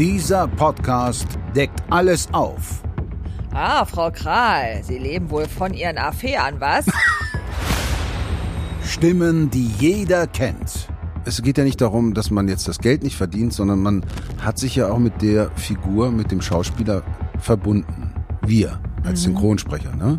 Dieser Podcast deckt alles auf. Ah, Frau Kral, Sie leben wohl von Ihren Affären, was? Stimmen, die jeder kennt. Es geht ja nicht darum, dass man jetzt das Geld nicht verdient, sondern man hat sich ja auch mit der Figur, mit dem Schauspieler verbunden. Wir als Synchronsprecher, ne?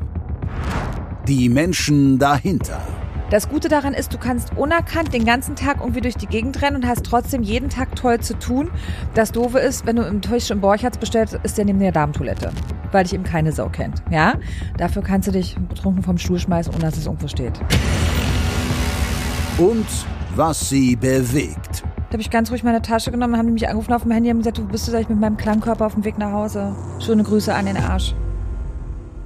Die Menschen dahinter. Das Gute daran ist, du kannst unerkannt den ganzen Tag irgendwie durch die Gegend rennen und hast trotzdem jeden Tag toll zu tun. Das Doofe ist, wenn du im Tisch im Borchards bestellst, ist der neben der Damentoilette, weil dich eben keine Sau kennt. Ja? Dafür kannst du dich betrunken vom Stuhl schmeißen, ohne dass es irgendwo steht. Und was sie bewegt. Da habe ich ganz ruhig meine Tasche genommen, haben die mich angerufen auf dem Handy und gesagt, du bist du mit meinem Klangkörper auf dem Weg nach Hause. Schöne Grüße an den Arsch.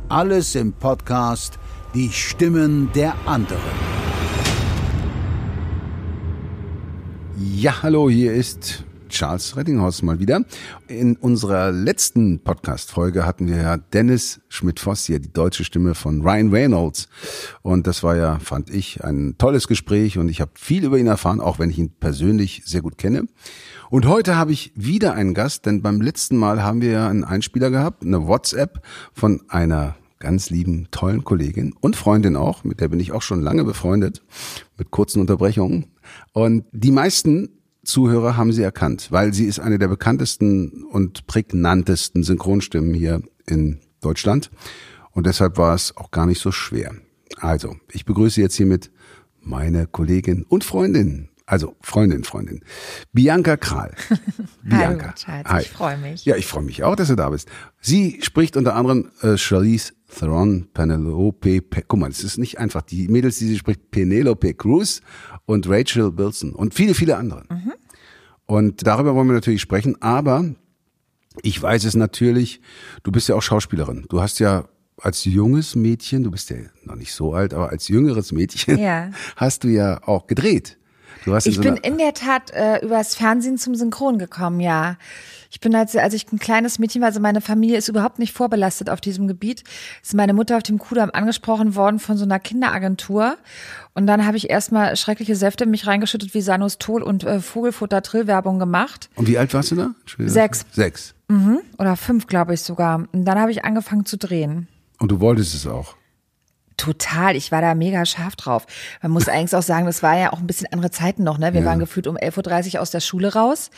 Alles im Podcast Die Stimmen der anderen. Ja, hallo, hier ist Charles Rettinghaus mal wieder. In unserer letzten Podcast-Folge hatten wir ja Dennis Schmidt-Voss hier, die deutsche Stimme von Ryan Reynolds. Und das war ja, fand ich, ein tolles Gespräch und ich habe viel über ihn erfahren, auch wenn ich ihn persönlich sehr gut kenne. Und heute habe ich wieder einen Gast, denn beim letzten Mal haben wir ja einen Einspieler gehabt, eine WhatsApp von einer ganz lieben, tollen Kollegin und Freundin auch, mit der bin ich auch schon lange befreundet, mit kurzen Unterbrechungen. Und die meisten Zuhörer haben sie erkannt, weil sie ist eine der bekanntesten und prägnantesten Synchronstimmen hier in Deutschland. Und deshalb war es auch gar nicht so schwer. Also, ich begrüße jetzt hiermit meine Kollegin und Freundin, also Freundin, Freundin, Bianca Kral. Bianca. Hallo, Schatz, Hi. ich freue mich. Ja, ich freue mich auch, dass du da bist. Sie spricht unter anderem äh, Charlize Theron, Penelope, Pe guck mal, das ist nicht einfach. Die Mädels, die sie spricht, Penelope Cruz und Rachel Wilson und viele, viele andere. Und darüber wollen wir natürlich sprechen, aber ich weiß es natürlich, du bist ja auch Schauspielerin. Du hast ja als junges Mädchen, du bist ja noch nicht so alt, aber als jüngeres Mädchen Ja. hast du ja auch gedreht. Du in Ich so bin in der Tat äh, übers Fernsehen zum Synchron gekommen, ja. Ich bin als, als ich ein kleines Mädchen war, also meine Familie ist überhaupt nicht vorbelastet auf diesem Gebiet, ist meine Mutter auf dem Kudamm angesprochen worden von so einer Kinderagentur. Und dann habe ich erstmal schreckliche Säfte in mich reingeschüttet wie Sanostol und äh, Vogelfutter-Trill-Werbung gemacht. Und wie alt warst du da? Sechs. Sechs. Oder fünf, glaube ich sogar. Und dann habe ich angefangen zu drehen. Und du wolltest es auch. Total, ich war da mega scharf drauf. Man muss eigentlich auch sagen, das war ja auch ein bisschen andere Zeiten noch, ne? Wir Ja. waren gefühlt um 11.30 Uhr aus der Schule raus.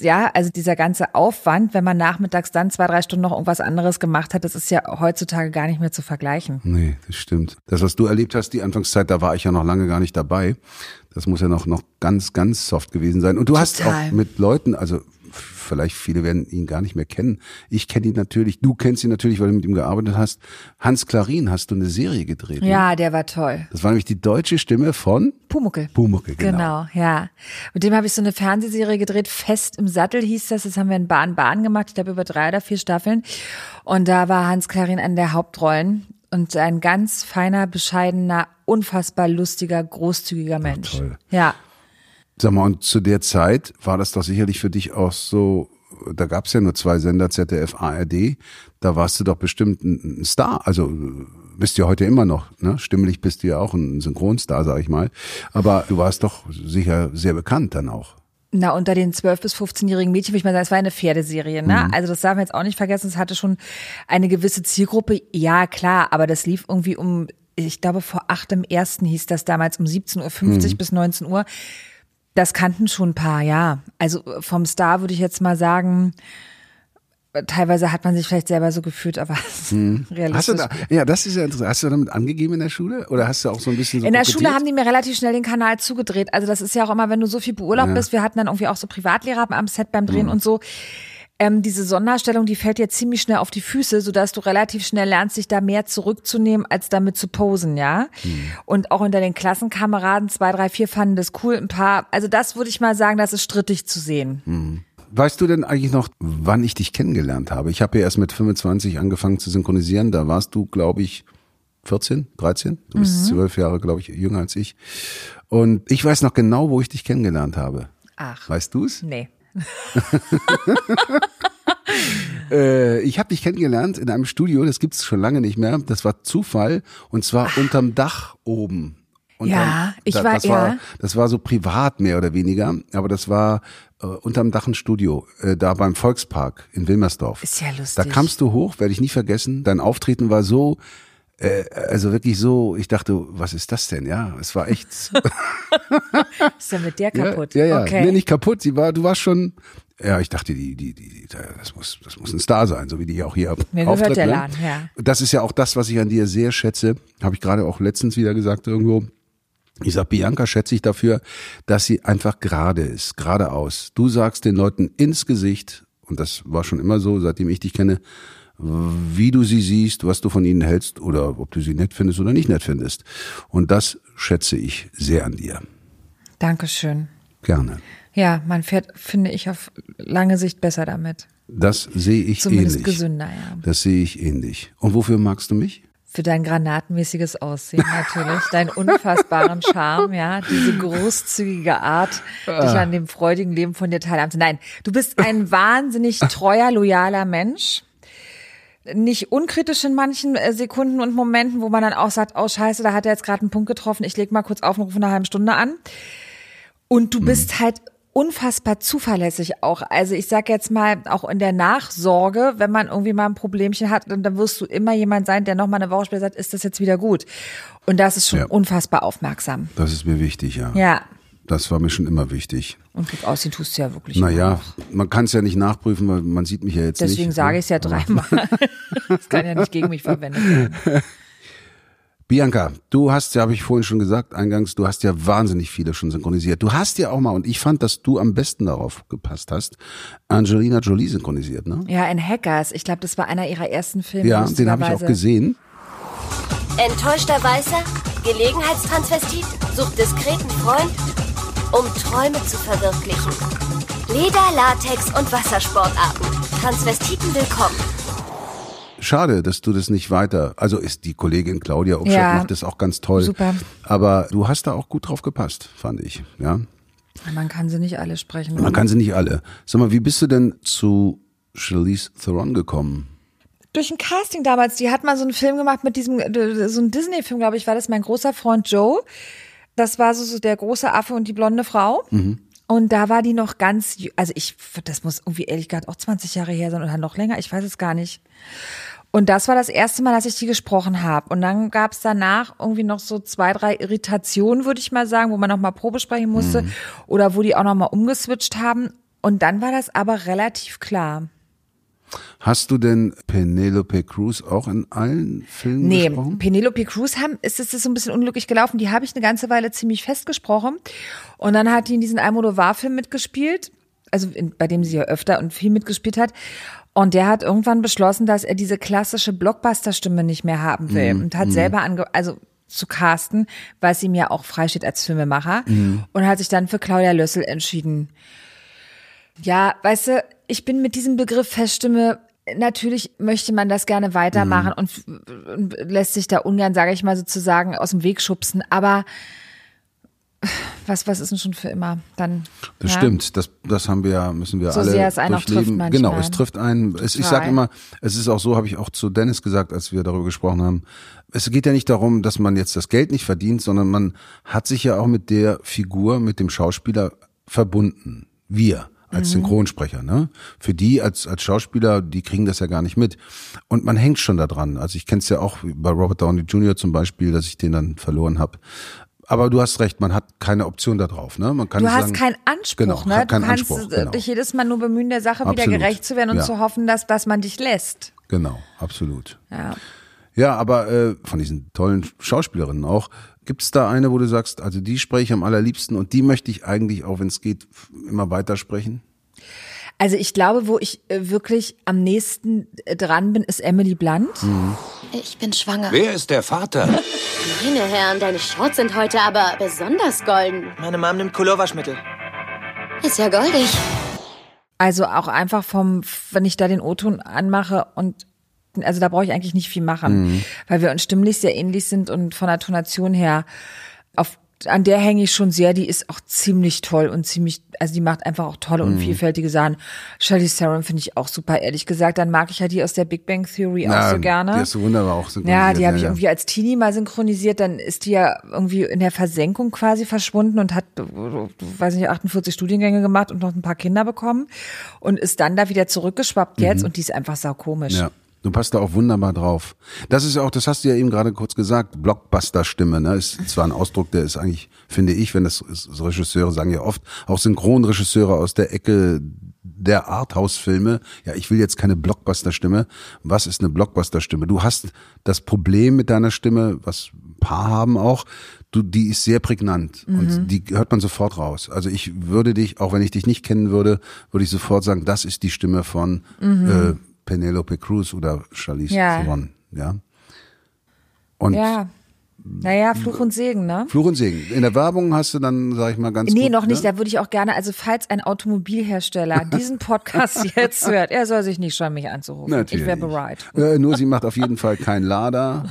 Ja, also dieser ganze Aufwand, wenn man nachmittags dann zwei, drei Stunden noch irgendwas anderes gemacht hat, das ist ja heutzutage gar nicht mehr zu vergleichen. Nee, das stimmt. Das, was du erlebt hast, die Anfangszeit, da war ich ja noch lange gar nicht dabei. Das muss ja noch, noch ganz, ganz soft gewesen sein. Und du hast Total. auch mit Leuten, also vielleicht viele werden ihn gar nicht mehr kennen. Ich kenne ihn natürlich, du kennst ihn natürlich, weil du mit ihm gearbeitet hast. Hans Klarin hast du eine Serie gedreht. ne? Ja, der war toll. Das war nämlich die deutsche Stimme von Pumuckel. Pumuckel, genau. Genau, ja. Mit dem habe ich so eine Fernsehserie gedreht, Fest im Sattel hieß das. Das haben wir in Bahn-Bahn gemacht, ich glaube über drei oder vier Staffeln. Und da war Hans Klarin an der Hauptrollen und ein ganz feiner, bescheidener, unfassbar lustiger, großzügiger Mensch. toll. Ja. Sag mal, und zu der Zeit war das doch sicherlich für dich auch so, da gab's ja nur zwei Sender, ZDF, ARD, da warst du doch bestimmt ein Star. Also bist du ja heute immer noch, ne? Stimmlich bist du ja auch ein Synchronstar, sag ich mal. Aber du warst doch sicher sehr bekannt dann auch. Na, unter den 12- bis 15-jährigen Mädchen, würde ich mal sagen, es war eine Pferdeserie, ne? Also das darf man jetzt auch nicht vergessen, es hatte schon eine gewisse Zielgruppe. Ja, klar, aber das lief irgendwie um, ich glaube, vor acht im ersten hieß das damals um 17.50 Uhr bis 19 Uhr. Das kannten schon ein paar, ja. Also vom Star würde ich jetzt mal sagen, teilweise hat man sich vielleicht selber so gefühlt, aber Hast du realistisch. da, ja, das ist ja interessant. Hast du damit angegeben in der Schule? Oder hast du auch so ein bisschen so In der? Schule haben die mir relativ schnell den Kanal zugedreht. Also das ist ja auch immer, wenn du so viel beurlaubt bist. Wir hatten dann irgendwie auch so Privatlehrer am Set beim Mhm. Drehen und so. Ähm, diese Sonderstellung, die fällt dir ziemlich schnell auf die Füße, sodass du relativ schnell lernst, dich da mehr zurückzunehmen, als damit zu posen, ja. Mhm. Und auch unter den Klassenkameraden, zwei, drei, vier fanden das cool, ein paar, also das würde ich mal sagen, das ist strittig zu sehen. Mhm. Weißt du denn eigentlich noch, wann ich dich kennengelernt habe? Ich habe ja erst mit 25 angefangen zu synchronisieren. Da warst du, glaube ich, 14, 13. Du bist zwölf Jahre, glaube ich, jünger als ich. Und ich weiß noch genau, wo ich dich kennengelernt habe. Ach. Weißt du es? Nee. Äh, ich habe dich kennengelernt in einem Studio, das gibt's schon lange nicht mehr. Das war Zufall und zwar unterm Dach oben. Und Ja, ich war- das war, das war so privat mehr oder weniger, aber das war äh, unterm Dach ein Studio, äh, da beim Volkspark in Wilmersdorf. Ist ja lustig. Da kamst du hoch, werde ich nie vergessen. Dein Auftreten war so, äh, also wirklich so, ich dachte, was ist das denn? Ja, es war echt. Ist ja mit der kaputt. Ja, ja, ja. Okay. Nee, nicht kaputt. Sie war, du warst schon. Ja, ich dachte, die, die, die, das muss, das muss ein Star sein, so wie die auch hier Mir gehört auftritt. der ne? Laden, ja. Das ist ja auch das, was ich an dir sehr schätze. Habe ich gerade auch letztens wieder gesagt irgendwo. Ich sag, Bianca schätze ich dafür, dass sie einfach gerade ist, geradeaus. Du sagst den Leuten ins Gesicht, und das war schon immer so, seitdem ich dich kenne, wie du sie siehst, was du von ihnen hältst oder ob du sie nett findest oder nicht nett findest. Und das schätze ich sehr an dir. Dankeschön. Gerne. Ja, man fährt, finde ich, auf lange Sicht besser damit. Das sehe ich Zumindest ähnlich. gesünder, ja. Das sehe ich ähnlich. Und wofür magst du mich? Für dein granatenmäßiges Aussehen natürlich, deinen unfassbaren Charme, ja, diese großzügige Art, Ah. dich an dem freudigen Leben von dir teilhaben zu. Nein, du bist ein wahnsinnig treuer, loyaler Mensch. Nicht unkritisch in manchen äh, Sekunden und Momenten, wo man dann auch sagt, oh scheiße, da hat er jetzt gerade einen Punkt getroffen, ich leg mal kurz auf und rufe eine halbe Stunde an. Und du bist halt unfassbar zuverlässig auch. Also ich sag jetzt mal, auch in der Nachsorge, wenn man irgendwie mal ein Problemchen hat, dann, dann wirst du immer jemand sein, der noch mal eine Woche später sagt, ist das jetzt wieder gut? Und das ist schon Ja. unfassbar aufmerksam. Das ist mir wichtig, ja. Ja. Das war mir schon immer wichtig. Und gut aussehen tust du ja wirklich. Naja, man kann es ja nicht nachprüfen, weil man sieht mich ja jetzt nicht. Deswegen sage ich es ja dreimal. Das kann ja nicht gegen mich verwendet werden. Bianca, du hast ja, habe ich vorhin schon gesagt, eingangs, du hast ja wahnsinnig viele schon synchronisiert. Du hast ja auch mal, und ich fand, dass du am besten darauf gepasst hast, Angelina Jolie synchronisiert, ne? Ja, in Hackers. Ich glaube, das war einer ihrer ersten Filme. Ja, den habe ich auch gesehen. Enttäuschter Weißer? Gelegenheitstransvestit? Sucht diskreten Freund? Um Träume zu verwirklichen. Leder, Latex und Wassersportarten. Transvestiten willkommen. Schade, dass du das nicht weiter, also ist die Kollegin Claudia Obstadt Ja. macht das auch ganz toll. Super. Aber du hast da auch gut drauf gepasst, fand ich, ja. Man kann sie nicht alle sprechen. Man kann sie nicht alle. Sag mal, wie bist du denn zu Charlize Theron gekommen? durch ein Casting damals, die hat mal so einen Film gemacht mit diesem, äh, so ein Disney-Film, glaube ich, war das mein großer Freund Joe. Das war so, so der große Affe und die blonde Frau. Und da war die noch ganz, also ich, das muss irgendwie ehrlich gesagt auch 20 Jahre her sein oder noch länger, ich weiß es gar nicht. Und das war das erste Mal, dass ich die gesprochen habe. Und dann gab es danach irgendwie noch so zwei, drei Irritationen, würde ich mal sagen, wo man noch mal Probe sprechen musste oder wo die auch noch mal umgeswitcht haben. Und dann war das aber relativ klar. Hast du denn Penelope Cruz auch in allen Filmen Nee, gesprochen? Penelope Cruz haben, ist es so ein bisschen unglücklich gelaufen. Die habe ich eine ganze Weile ziemlich festgesprochen. Und dann hat die in diesen Almodovar-Film mitgespielt, also in, bei dem sie ja öfter und viel mitgespielt hat. Und der hat irgendwann beschlossen, dass er diese klassische Blockbuster-Stimme nicht mehr haben will und hat selber ange, also zu casten, weil es ihm ja auch freisteht als Filmemacher und hat sich dann für Claudia Lössel entschieden. Ja, weißt du, ich bin mit diesem Begriff Feststimme, natürlich möchte man das gerne weitermachen und, und lässt sich da ungern, sage ich mal sozusagen, aus dem Weg schubsen. Aber was, was ist denn schon für immer dann? Das ja? stimmt, das, das haben wir ja, müssen wir So alle sehr es einen auch durchleben. trifft manchmal. genau, es trifft einen. Es, ich sage immer, es ist auch so, habe ich auch zu Dennis gesagt, als wir darüber gesprochen haben. Es geht ja nicht darum, dass man jetzt das Geld nicht verdient, sondern man hat sich ja auch mit der Figur, mit dem Schauspieler verbunden. Wir als Mhm. Synchronsprecher, ne? Für die als als Schauspieler, die kriegen das ja gar nicht mit. Und man hängt schon da dran. Also ich kenne es ja auch bei Robert Downey Jr. zum Beispiel, dass ich den dann verloren habe. Aber du hast recht, man hat keine Option da drauf, ne? Man kann Du nicht hast sagen, keinen Anspruch, genau, ne? keinen du kannst Anspruch, genau. dich jedes Mal nur bemühen, der Sache wieder Absolut. gerecht zu werden und Ja. zu hoffen, dass, dass man dich lässt. Genau, absolut. Ja. Ja, aber äh, von diesen tollen Schauspielerinnen auch, gibt's da eine, wo du sagst, also die spreche ich am allerliebsten und die möchte ich eigentlich, auch wenn es geht, immer weiter sprechen? Also ich glaube, wo ich äh, wirklich am nächsten äh, dran bin, ist Emily Blunt. Ich bin schwanger. Wer ist der Vater? Meine Herren, deine Shorts sind heute aber besonders golden. Meine Mom nimmt Colorwaschmittel. Ist ja goldig. Also auch einfach vom, wenn ich da den O-Ton anmache und also da brauche ich eigentlich nicht viel machen, weil wir uns stimmlich sehr ähnlich sind und von der Tonation her auf an der hänge ich schon sehr. Die ist auch ziemlich toll und ziemlich, also die macht einfach auch tolle Mhm. und vielfältige Sachen. Charlie Theron finde ich auch super, ehrlich gesagt. Dann mag ich ja die aus der Big Bang Theory auch so gerne. Die hast du wunderbar auch synchronisiert. Ja, die habe ich ja. irgendwie als Teenie mal synchronisiert, dann ist die ja irgendwie in der Versenkung quasi verschwunden und hat, weiß nicht, 48 Studiengänge gemacht und noch ein paar Kinder bekommen und ist dann da wieder zurückgeschwappt jetzt und die ist einfach saukomisch. Mhm. Ja. Du passt da auch wunderbar drauf. Das ist ja auch, das hast du ja eben gerade kurz gesagt, Blockbuster-Stimme, ne? Ist zwar ein Ausdruck, der ist eigentlich, finde ich, wenn das ist, so Regisseure sagen ja oft, auch Synchronregisseure aus der Ecke der Arthouse-Filme, ja, ich will jetzt keine Blockbuster-Stimme. Was ist eine Blockbuster-Stimme? Du hast das Problem mit deiner Stimme, was ein paar haben auch, du, die ist sehr prägnant und die hört man sofort raus. Also ich würde dich, auch wenn ich dich nicht kennen würde, würde ich sofort sagen, das ist die Stimme von äh, Penelope Cruz oder Charlize Ja. Theron, ja. Und Ja. Naja, Fluch und Segen, ne? Fluch und Segen. In der Werbung hast du dann, sag ich mal, ganz Nee, gut, noch nicht. Ne? Da würde ich auch gerne, also falls ein Automobilhersteller diesen Podcast jetzt hört, er soll sich nicht scheuen, mich anzurufen. Natürlich. Ich wäre bereit. Äh, nur sie macht auf jeden Fall kein Lada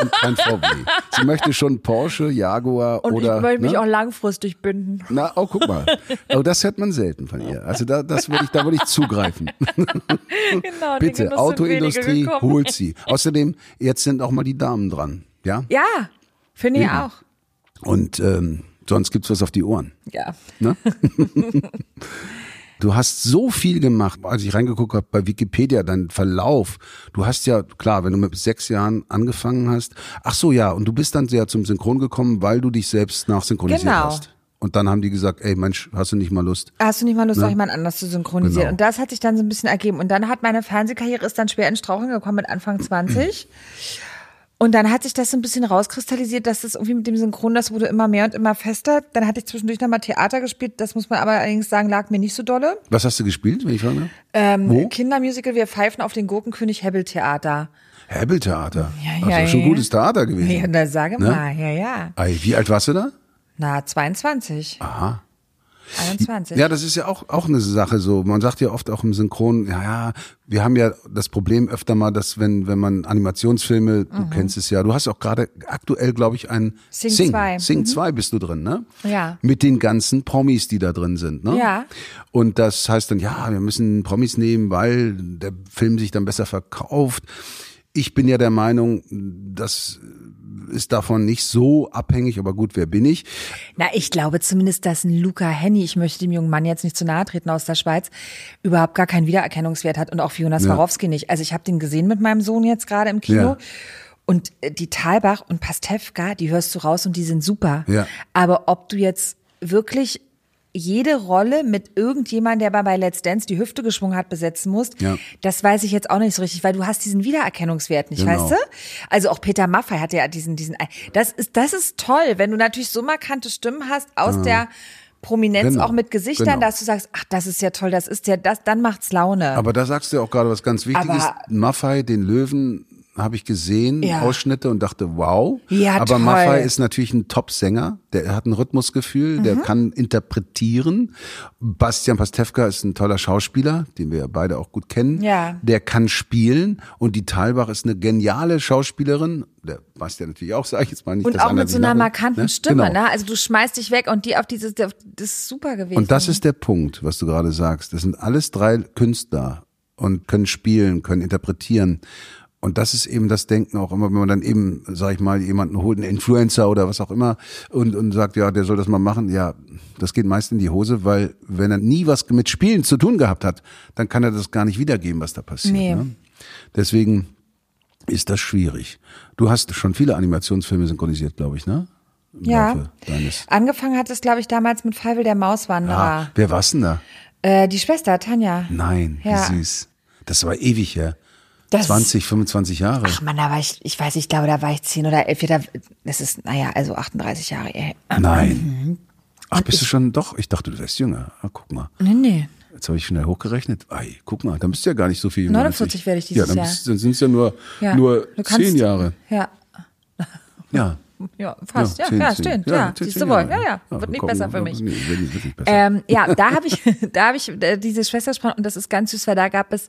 und kein VW. Sie möchte schon Porsche, Jaguar Und oder. ich möchte mich ne? auch langfristig binden. Na, oh, guck mal. Oh, das hört man selten von ihr. Also da, das würde ich, da würde ich zugreifen. Genau, Bitte, Autoindustrie holt sie. Außerdem, jetzt sind auch mal die Damen dran. Ja? Ja, finde ich Eben. auch. Und ähm, sonst gibt's was auf die Ohren. Ja. Ne? Du hast so viel gemacht, als ich reingeguckt habe bei Wikipedia, dein Verlauf. Du hast ja, klar, wenn du mit sechs Jahren angefangen hast. Ach so, ja, und du bist dann sehr zum Synchron gekommen, weil du dich selbst nachsynchronisiert Genau. hast. Und dann haben die gesagt, ey Mensch, hast du nicht mal Lust? Hast du nicht mal Lust, Ne? jemand anders zu synchronisieren? Genau. Und das hat sich dann so ein bisschen ergeben. Und dann hat meine Fernsehkarriere ist dann schwer in Straucheln gekommen mit Anfang 20. Und dann hat sich das so ein bisschen rauskristallisiert, dass das irgendwie mit dem Synchron, das wurde immer mehr und immer fester. Dann hatte ich zwischendurch nochmal Theater gespielt. Das muss man aber allerdings sagen, lag mir nicht so dolle. Was hast du gespielt, wenn ich fragen darf? Ähm, Wo? Kindermusical, wir pfeifen auf den Gurkenkönig Hebbel Theater. Hebbeltheater. Ja, das ja, ist schon ja. gutes Theater gewesen. Ja, da sage Ne? mal, ja, ja. Wie alt warst du da? Na, 22. Aha. 21. Ja, das ist ja auch, auch eine Sache so. Man sagt ja oft auch im Synchron, ja, ja, wir haben ja das Problem öfter mal, dass wenn, wenn man Animationsfilme, du kennst es ja, du hast auch gerade aktuell, glaube ich, ein Mhm. Sing Sing. 2. Sing 2 bist du drin, ne? Ja. Mit den ganzen Promis, die da drin sind, ne? Ja. Und das heißt dann, ja, wir müssen Promis nehmen, weil der Film sich dann besser verkauft. Ich bin ja der Meinung, das ist davon nicht so abhängig, aber gut, wer bin ich? Na, ich glaube zumindest, dass ein Luca Henny, ich möchte dem jungen Mann jetzt nicht zu nahe treten aus der Schweiz, überhaupt gar keinen Wiedererkennungswert hat und auch Fiona Ja. Swarovski nicht. Also ich habe den gesehen mit meinem Sohn jetzt gerade im Kino. Ja. Und äh, die Talbach und Pastewka, die hörst du raus und die sind super. Ja. Aber ob du jetzt wirklich jede Rolle mit irgendjemand, der bei bei Let's Dance die Hüfte geschwungen hat, besetzen musst, Ja. das weiß ich jetzt auch nicht so richtig, weil du hast diesen Wiedererkennungswert nicht, Genau. weißt du? Also auch Peter Maffay hat ja diesen, diesen, das ist, das ist toll, wenn du natürlich so markante Stimmen hast aus der Prominenz, Genau. auch mit Gesichtern, Genau. dass du sagst, ach, das ist ja toll, das ist ja, das, dann macht's Laune. Aber da sagst du ja auch gerade was ganz Wichtiges. Aber- Maffei, den Löwen, habe ich gesehen, Ja. Ausschnitte und dachte, wow. Ja, Aber toll. Maffei ist natürlich ein Top-Sänger, der hat ein Rhythmusgefühl, Mhm. der kann interpretieren. Bastian Pastewka ist ein toller Schauspieler, den wir beide auch gut kennen. Ja. Der kann spielen und die Talbach ist eine geniale Schauspielerin. Der Bastian natürlich auch, sage ich jetzt mal nicht. und auch mit so einer nachmacht, markanten ne? Stimme, Genau. ne? Also du schmeißt dich weg und die auf dieses, das ist super gewesen. Und das ist der Punkt, was du gerade sagst. Das sind alles drei Künstler und können spielen, können interpretieren. Und das ist eben das Denken auch immer, wenn man dann eben, sag ich mal, jemanden holt, einen Influencer oder was auch immer, und, und sagt, ja, der soll das mal machen. Ja, das geht meist in die Hose, weil wenn er nie was mit Spielen zu tun gehabt hat, dann kann er das gar nicht wiedergeben, was da passiert. Nee. Ne? Deswegen ist das schwierig. Du hast schon viele Animationsfilme synchronisiert, glaube ich, ne? Im ja. Angefangen hat es, glaube ich, damals mit Feivel der Mauswanderer. Ah, wer war's denn da? Äh, die Schwester, Tanja. Nein, Ja. wie süß. Das war ewig her. Das- 20, 25 Jahre. Ach man, da war ich, ich weiß, ich glaube, da war ich zehn oder elf. Da, das ist, naja, also 38 Jahre. Nein. Ach, bist du schon doch? Ich dachte, du wärst jünger. Ah, guck mal. Nee, nee. Jetzt habe ich schnell hochgerechnet. Ei, guck mal, dann bist du ja gar nicht so viel jünger. 49 als ich. werde ich dieses Ja, dann, Jahr. dann sind es ja nur, Ja. nur Du kannst- zehn Jahre. Ja. Ja. Ja, fast. Ja, ja, zehn. stimmt. Ja, zehn, siehst du wohl. Ja, ja. Wird nicht komm, besser für mich. Nee, wird nicht, wird nicht besser. Ähm, ja, da habe ich, da habe ich diese Schwester gesprochen und das ist ganz süß, weil da gab es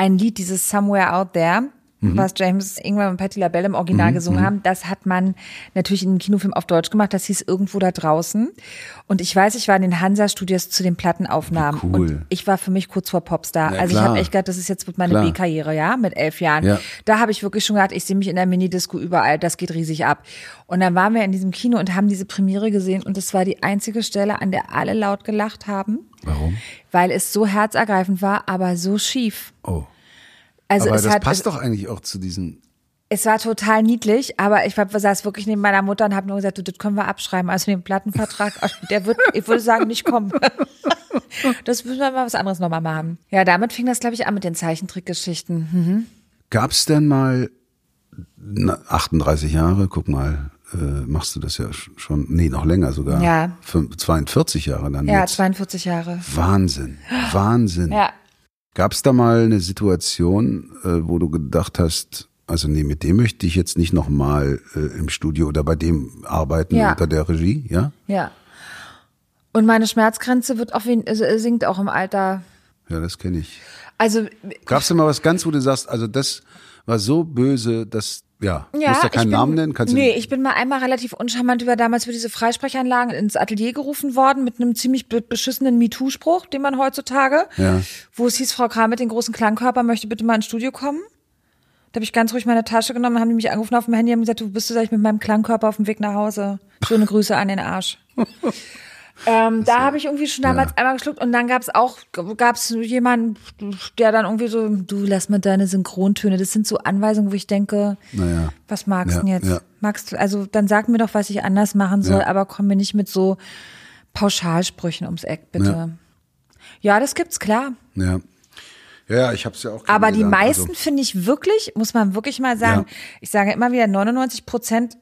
ein Lied, dieses Somewhere Out There. was James Ingwer und Patti LaBelle im Original gesungen haben, das hat man natürlich in einem Kinofilm auf Deutsch gemacht. Das hieß irgendwo da draußen. Und ich weiß, ich war in den Hansa-Studios zu den Plattenaufnahmen. Cool. Und ich war für mich kurz vor Popstar. Ja, also ich klar. habe echt gedacht, das ist jetzt wird meine Klar. B-Karriere, ja, mit elf Jahren. Ja. Da habe ich wirklich schon gedacht, ich sehe mich in der Minidisco überall, das geht riesig ab. Und dann waren wir in diesem Kino und haben diese Premiere gesehen und es war die einzige Stelle, an der alle laut gelacht haben. Warum? Weil es so herzergreifend war, aber so schief. Oh. Also Aber es das hat, passt doch eigentlich auch zu diesen. es war total niedlich, aber ich saß wirklich neben meiner Mutter und habe nur gesagt, du, das können wir abschreiben. Also den Plattenvertrag, der wird, ich würde sagen, nicht kommen. Das müssen wir mal was anderes nochmal machen. Ja, damit fing das, glaube ich, an mit den Zeichentrickgeschichten. Hm. Gab es denn mal na, 38 Jahre? Guck mal, äh, machst du das ja sch- schon? Nee, noch länger sogar. Ja. Fünf- 42 Jahre dann Ja, jetzt. 42 Jahre. Wahnsinn, Wahnsinn. Ja. Gab es da mal eine Situation, äh, wo du gedacht hast, also nee, mit dem möchte ich jetzt nicht nochmal äh, im Studio oder bei dem arbeiten Ja. unter der Regie, ja? Ja. Und meine Schmerzgrenze wird auch, wen- also, sinkt auch im Alter. Ja, das kenne ich. Also, Gab es denn mal was ganz, wo du sagst, also das war so böse, dass, ja, ja, musst ja keinen bin, Namen nennen, kannst du Nee, ich bin mal einmal relativ uncharmant über damals für diese Freisprechanlagen ins Atelier gerufen worden mit einem ziemlich be- beschissenen MeToo-Spruch, den man heutzutage, Ja. wo es hieß, Frau Kram mit den großen Klangkörper möchte bitte mal ins Studio kommen. Da habe ich ganz ruhig meine Tasche genommen, haben die mich angerufen auf dem Handy und gesagt, du bist du sag ich mit meinem Klangkörper auf dem Weg nach Hause. Schöne Grüße an den Arsch. Ähm, da habe ich irgendwie schon damals einmal geschluckt und dann gab's auch gab's jemanden, der dann irgendwie so, du lass mal deine Synchrontöne. Das sind so Anweisungen, wo ich denke, Naja. was magst du Ja, denn jetzt? ja. Magst du, also dann sag mir doch, was ich anders machen soll, Ja. aber komm mir nicht mit so Pauschalsprüchen ums Eck, bitte. Ja, das gibt's klar. Ja. Ja, ich habe es ja auch Aber die kennengelernt, meisten finde ich wirklich, muss man wirklich mal sagen, Ja. ich sage immer wieder, 99 Prozent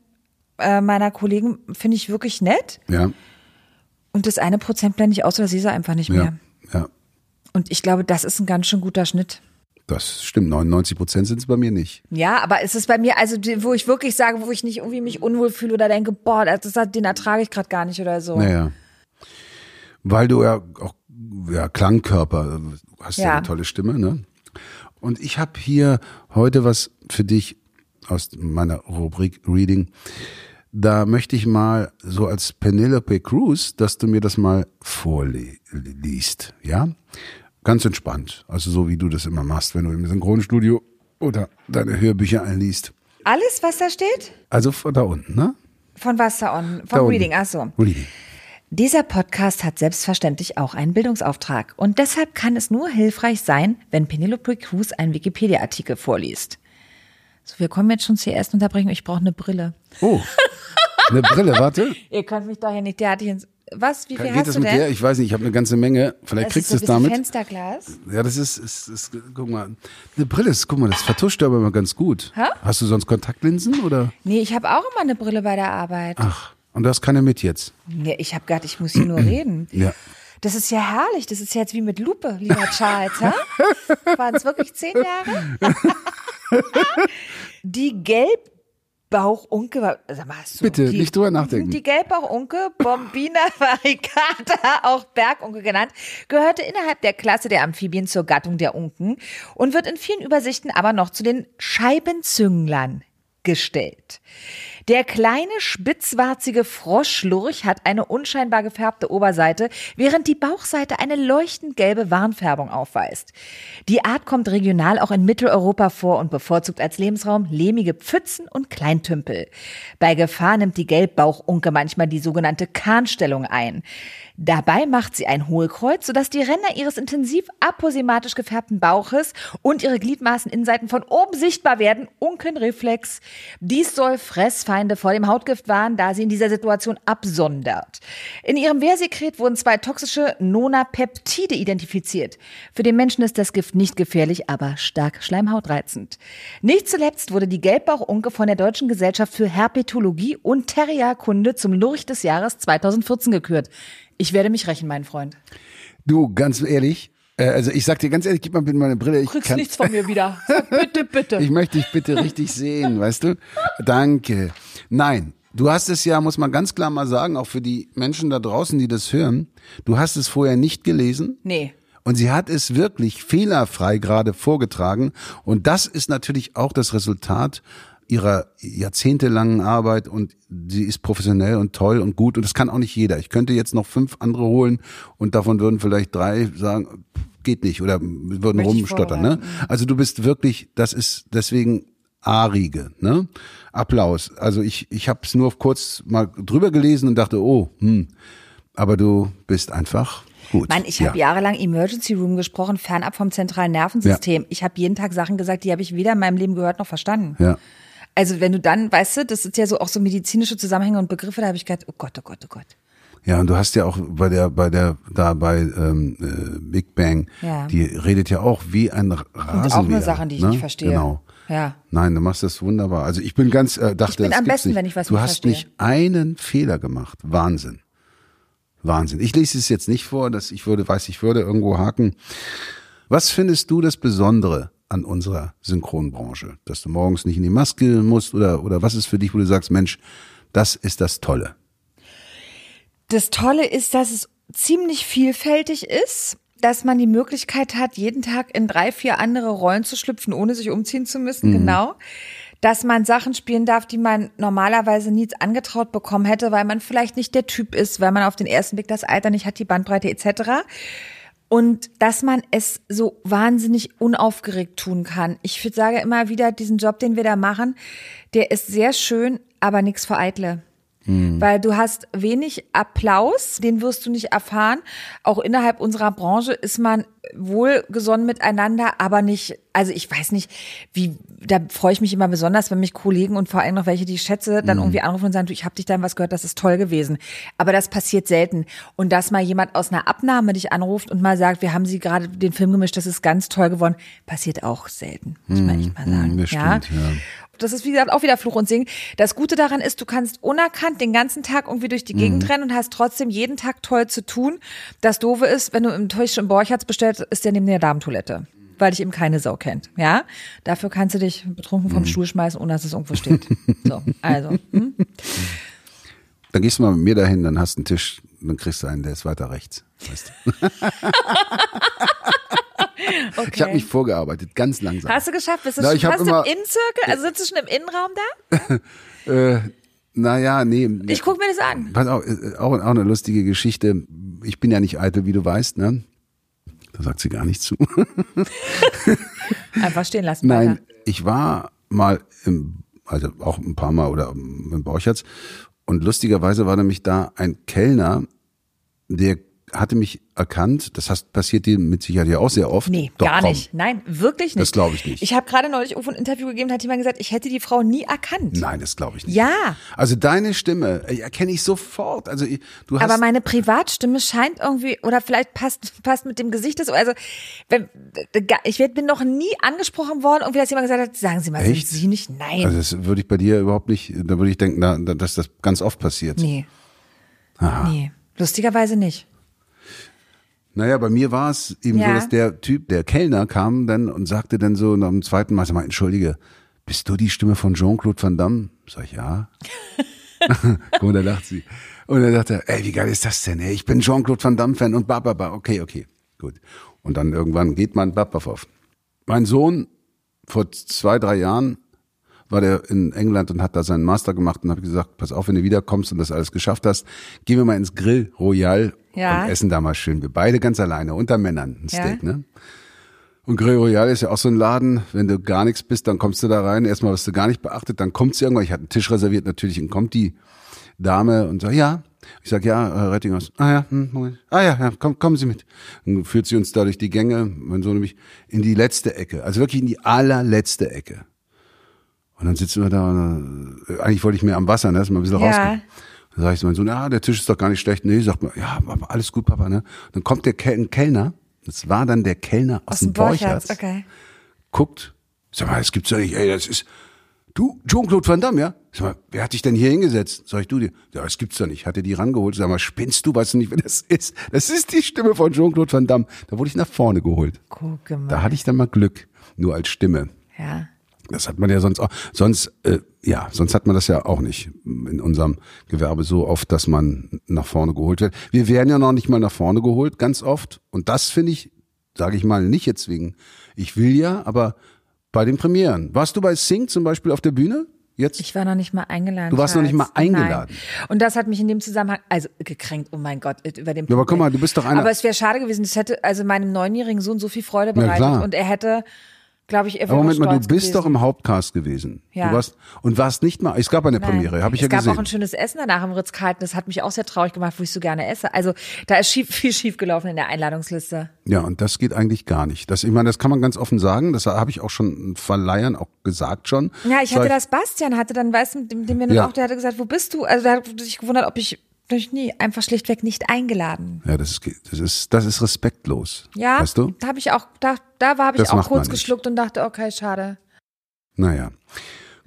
äh, meiner Kollegen finde ich wirklich nett. Also, ja, Und das eine Prozent blende ich aus oder sehe sie einfach nicht ja, mehr. ja. Und ich glaube, das ist ein ganz schön guter Schnitt. Das stimmt, 99 Prozent sind es bei mir nicht. Ja, aber es ist bei mir, also wo ich wirklich sage, wo ich nicht irgendwie mich unwohl fühle oder denke, boah, das hat, den ertrage ich gerade gar nicht oder so. Naja. Weil du ja auch ja, Klangkörper, du hast ja. Ja. eine tolle Stimme, ne? Und ich habe hier heute was für dich aus meiner Rubrik Reading. Da möchte ich mal so als Penelope Cruz, dass du mir das mal vorliest, ja? Ganz entspannt, also so wie du das immer machst, wenn du im Synchronstudio oder deine Hörbücher einliest. Alles, was da steht? Also von da unten, ne? Von was da? Da Von unten. Reading, ach so. Reading. Dieser Podcast hat selbstverständlich auch einen Bildungsauftrag und deshalb kann es nur hilfreich sein, wenn Penelope Cruz einen Wikipedia-Artikel vorliest. So, wir kommen jetzt schon zur ersten Unterbrechung. Ich brauche eine Brille. Oh, eine Brille, warte. Ihr könnt mich doch hier nicht derartig ins... Was? Wie viel Geht hast das du mit denn? der? Ich weiß nicht, ich habe eine ganze Menge. Vielleicht kriegst ist du es ein bisschen damit. Fensterglas. Ja, das ist, ist, ist, guck mal, eine Brille ist, guck mal, das vertuscht aber immer ganz gut. Hä? Hast du sonst Kontaktlinsen oder? Nee, ich habe auch immer eine Brille bei der Arbeit. Ach, und du hast keine mit jetzt. Nee, ich habe gedacht, ich muss hier nur reden. Ja. Das ist ja herrlich. Das ist ja jetzt wie mit Lupe, lieber Charles. Waren es wirklich zehn Jahre? Die Gelbbauchunke, sag mal, hast du Bitte, die, nicht drüber nachdenken. Die Gelbbauchunke, Bombina variegata, auch Bergunke genannt, gehörte innerhalb der Klasse der Amphibien zur Gattung der Unken und wird in vielen Übersichten aber noch zu den Scheibenzünglern gestellt. Der kleine spitzwarzige Froschlurch hat eine unscheinbar gefärbte Oberseite, während die Bauchseite eine leuchtend gelbe Warnfärbung aufweist. Die Art kommt regional auch in Mitteleuropa vor und bevorzugt als Lebensraum lehmige Pfützen und Kleintümpel. Bei Gefahr nimmt die Gelbbauchunke manchmal die sogenannte Kahnstellung ein. Dabei macht sie ein Hohlkreuz, sodass die Ränder ihres intensiv aposematisch gefärbten Bauches und ihre Gliedmaßeninnenseiten von oben sichtbar werden. Unkenreflex. Dies soll Fressfeinde vor dem Hautgift warnen, da sie in dieser Situation absondert. In ihrem Wehrsekret wurden zwei toxische Nonapeptide identifiziert. Für den Menschen ist das Gift nicht gefährlich, aber stark schleimhautreizend. Nicht zuletzt wurde die Gelbbauchunke von der Deutschen Gesellschaft für Herpetologie und Terrierkunde zum Lurch des Jahres 2014 gekürt. Ich werde mich rächen, mein Freund. Du, ganz ehrlich, äh, also ich sag dir ganz ehrlich, gib mal bitte meine Brille. Ich, kann, von mir wieder. Bitte, bitte. ich möchte dich bitte richtig sehen, weißt du? Danke. Nein, du hast es ja, muss man ganz klar mal sagen, auch für die Menschen da draußen, die das hören, du hast es vorher nicht gelesen. nee. Und sie hat es wirklich fehlerfrei gerade vorgetragen. Und das ist natürlich auch das Resultat ihrer jahrzehntelangen Arbeit und sie ist professionell und toll und gut und das kann auch nicht jeder. Ich könnte jetzt noch fünf andere holen und davon würden vielleicht drei sagen, geht nicht oder würden Möchte rumstottern. Ne? Also du bist wirklich, das ist deswegen Arige, ne? Applaus. Also ich, ich habe es nur kurz mal drüber gelesen und dachte, oh, hm, aber du bist einfach gut. Mann, ich habe ja. jahrelang Emergency Room gesprochen, fernab vom zentralen Nervensystem. Ich habe jeden Tag Sachen gesagt, die habe ich weder in meinem Leben gehört noch verstanden. Ja. Also wenn du dann, weißt du, das ist ja so auch so medizinische Zusammenhänge und Begriffe, da habe ich gedacht, oh Gott, oh Gott, oh Gott. Ja, und du hast ja auch bei der, bei der, da bei ähm, äh, Big Bang, Ja. die redet ja auch wie ein Rasenmäher. auch nur Sachen, die ich ne? nicht verstehe. Genau. Ja. Nein, du machst das wunderbar. Also ich bin ganz, äh, dachte, Ich bin das am besten, nicht. wenn ich was Du hast verstehe. nicht einen Fehler gemacht. Wahnsinn. Wahnsinn. Ich lese es jetzt nicht vor, dass ich würde, weiß, ich würde irgendwo haken. Was findest du das Besondere an unserer Synchronbranche? Dass du morgens nicht in die Maske musst oder, oder was ist für dich, wo du sagst, Mensch, das ist das Tolle? Das Tolle ist, dass es ziemlich vielfältig ist, dass man die Möglichkeit hat, jeden Tag in drei, vier andere Rollen zu schlüpfen, ohne sich umziehen zu müssen, genau. Dass man Sachen spielen darf, die man normalerweise nie angetraut bekommen hätte, weil man vielleicht nicht der Typ ist, weil man auf den ersten Blick das Alter nicht hat, die Bandbreite etc. Und dass man es so wahnsinnig unaufgeregt tun kann. Ich sage immer wieder, diesen Job, den wir da machen, der ist sehr schön, aber nichts für Eitle. Weil du hast wenig Applaus, den wirst du nicht erfahren. Auch innerhalb unserer Branche ist man wohlgesonnen miteinander, aber nicht, also ich weiß nicht, wie, da freue ich mich immer besonders, wenn mich Kollegen und vor allem noch welche, die ich schätze, dann irgendwie anrufen und sagen, du, ich habe dich da was gehört, das ist toll gewesen. Aber das passiert selten. Und dass mal jemand aus einer Abnahme dich anruft und mal sagt, wir haben sie gerade den Film gemischt, das ist ganz toll geworden, passiert auch selten, muss man echt mal sagen. das ja? stimmt, ja. Das ist, wie gesagt, auch wieder Fluch und Singen. Das Gute daran ist, du kannst unerkannt den ganzen Tag irgendwie durch die Gegend rennen und hast trotzdem jeden Tag toll zu tun. Das Doofe ist, wenn du im Tisch im Borchards bestellst, ist der neben der Damentoilette. Weil dich eben keine Sau kennt, ja? Dafür kannst du dich betrunken vom Stuhl schmeißen, ohne dass es irgendwo steht. So, also. Hm? Dann gehst du mal mit mir dahin, dann hast du einen Tisch, dann kriegst du einen, der ist weiter rechts. Weißt du? Okay. Ich habe mich vorgearbeitet, ganz langsam. Hast du geschafft? Bist du Na, schon fast im Innenzirkel? Also sitzt du schon im Innenraum da? Äh, naja, nee. Ich guck mir das an. Pass auf, äh, auch, auch eine lustige Geschichte. Ich bin ja nicht eitel, wie du weißt, ne? Da sagt sie gar nicht zu. Einfach stehen lassen. Nein, weiter. ich war mal im, also auch ein paar Mal oder im Borchertz und lustigerweise war nämlich da ein Kellner, der hatte mich erkannt. Das heißt, passiert dir mit Sicherheit ja auch sehr oft. Nee, Doch, gar komm. nicht. Nein, wirklich nicht. Das glaube ich nicht. Ich habe gerade neulich irgendwo ein Interview gegeben, da hat jemand gesagt, ich hätte die Frau nie erkannt. Nein, das glaube ich nicht. Ja. Also deine Stimme äh, erkenne ich sofort. Also ich- du hast Aber meine Privatstimme scheint irgendwie, oder vielleicht passt, passt mit dem Gesicht des, also, wenn, ich werd- bin noch nie angesprochen worden, irgendwie, dass jemand gesagt hat, sagen Sie mal, Echt? sind Sie nicht? Nein. Also das würde ich bei dir überhaupt nicht, da würde ich denken, dass das ganz oft passiert. nee. Nee. Lustigerweise nicht. Naja, bei mir war es eben so, Ja. dass der Typ, der Kellner kam dann und sagte dann so nach dem zweiten Mal, sag mal, entschuldige, bist du die Stimme von Jean-Claude Van Damme? Sag ich, ja. Mal, da lacht sie. Und er dachte, ey, wie geil ist das denn? Ey, ich bin Jean-Claude Van Damme Fan und ba, ba, ba. Okay, okay, gut. Und dann irgendwann geht man, auf. Mein Sohn, vor zwei, drei Jahren, war der in England und hat da seinen Master gemacht und habe gesagt, pass auf, wenn du wiederkommst und das alles geschafft hast, gehen wir mal ins Grill Royal Ja. und essen da mal schön. Wir beide ganz alleine, unter Männern, ein Ja. Steak, ne? Und Grill Royal ist ja auch so ein Laden, wenn du gar nichts bist, dann kommst du da rein, erstmal wirst du gar nicht beachtet, dann kommt sie irgendwann, ich hatte einen Tisch reserviert natürlich, und kommt die Dame und sagt, ja, ich sag, ja, Herr Rettinghaus, ah ja, hm, Moment, ah ja, ja, komm, kommen Sie mit. Dann führt sie uns da durch die Gänge, mein Sohn nämlich, in die letzte Ecke, also wirklich in die allerletzte Ecke. Und dann sitzen wir da, und, äh, eigentlich wollte ich mehr am Wasser, ne, dass wir ein bisschen Ja. rauskommen. Dann sage ich zu meinem Sohn, ja, der Tisch ist doch gar nicht schlecht. Nee, sagt man, ja, aber alles gut, Papa, ne? Dann kommt der Kel ein Kellner, das war dann der Kellner aus, Aus dem Borchards, okay. guckt, sag mal, das gibt's doch nicht, ey, das ist, du, Jean-Claude Van Damme, ja? Sag mal, wer hat dich denn hier hingesetzt? Sag ich, du dir, ja, das gibt's doch nicht. Hat er die rangeholt? Sag mal, spinnst du, weißt du nicht, wer das ist? Das ist die Stimme von Jean-Claude Van Damme. Da wurde ich nach vorne geholt. Gucke mal. Da hatte ich dann mal Glück, nur als Stimme. ja. Das hat man ja sonst auch, sonst, äh, ja, sonst hat man das ja auch nicht in unserem Gewerbe so oft, dass man nach vorne geholt wird. Wir werden ja noch nicht mal nach vorne geholt, ganz oft. Und das finde ich sage ich mal, nicht jetzt wegen, ich will ja, aber bei den Premieren. Warst du bei Sing zum Beispiel auf der Bühne? Jetzt? Ich war noch nicht mal eingeladen. Du warst noch nicht mal eingeladen. Nein. Und das hat mich in dem Zusammenhang, also gekränkt, oh mein Gott, über den Ja, aber guck mal, du bist doch einer- Aber es wäre schade gewesen, das hätte also meinem neunjährigen Sohn so viel Freude bereitet klar. und er hätte, glaube ich, Moment mal, du bist gewesen. doch im Hauptcast gewesen. Ja. Du warst, und warst nicht mal, es gab eine Nein. Premiere, habe ich es ja gab gesehen. auch ein schönes Essen danach im Ritz-Carlton. Das hat mich auch sehr traurig gemacht, wo ich so gerne esse. Also da ist schief, viel schief gelaufen in der Einladungsliste. Ja, und das geht eigentlich gar nicht. Das, ich meine, das kann man ganz offen sagen. Das habe ich auch schon Verleihern auch gesagt schon. Ja, ich hatte das Bastian hatte dann, weißt du, dem, dem wir Ja. auch, der hatte gesagt, wo bist du? Also der hat sich gewundert, ob ich ich nie einfach schlichtweg nicht eingeladen. Ja, das ist, das ist, das ist respektlos. Ja, Weißt du? da habe ich auch, da, da habe ich Das auch kurz geschluckt und dachte, okay, schade. Naja.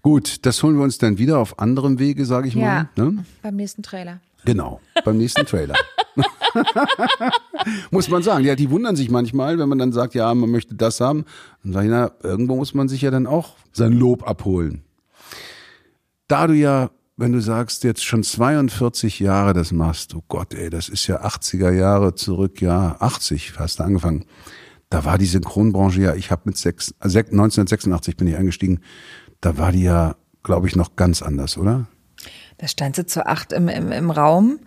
Gut, das holen wir uns dann wieder auf anderem Wege, sage ich Ja. mal. Ne? Beim nächsten Trailer. Genau, beim nächsten Trailer. muss man sagen. Ja, die wundern sich manchmal, wenn man dann sagt, ja, man möchte das haben. Dann sage ich, na, irgendwo muss man sich ja dann auch sein Lob abholen. Da du ja, wenn du sagst, jetzt schon 42 Jahre das machst, oh Gott, ey, das ist ja 80er Jahre zurück, ja, 80 hast du angefangen. Da war die Synchronbranche ja, ich habe mit sechs, äh, sech- 1986 bin ich eingestiegen, da war die ja, glaube ich, noch ganz anders, oder? Da stand sie zu acht im, im, im Raum.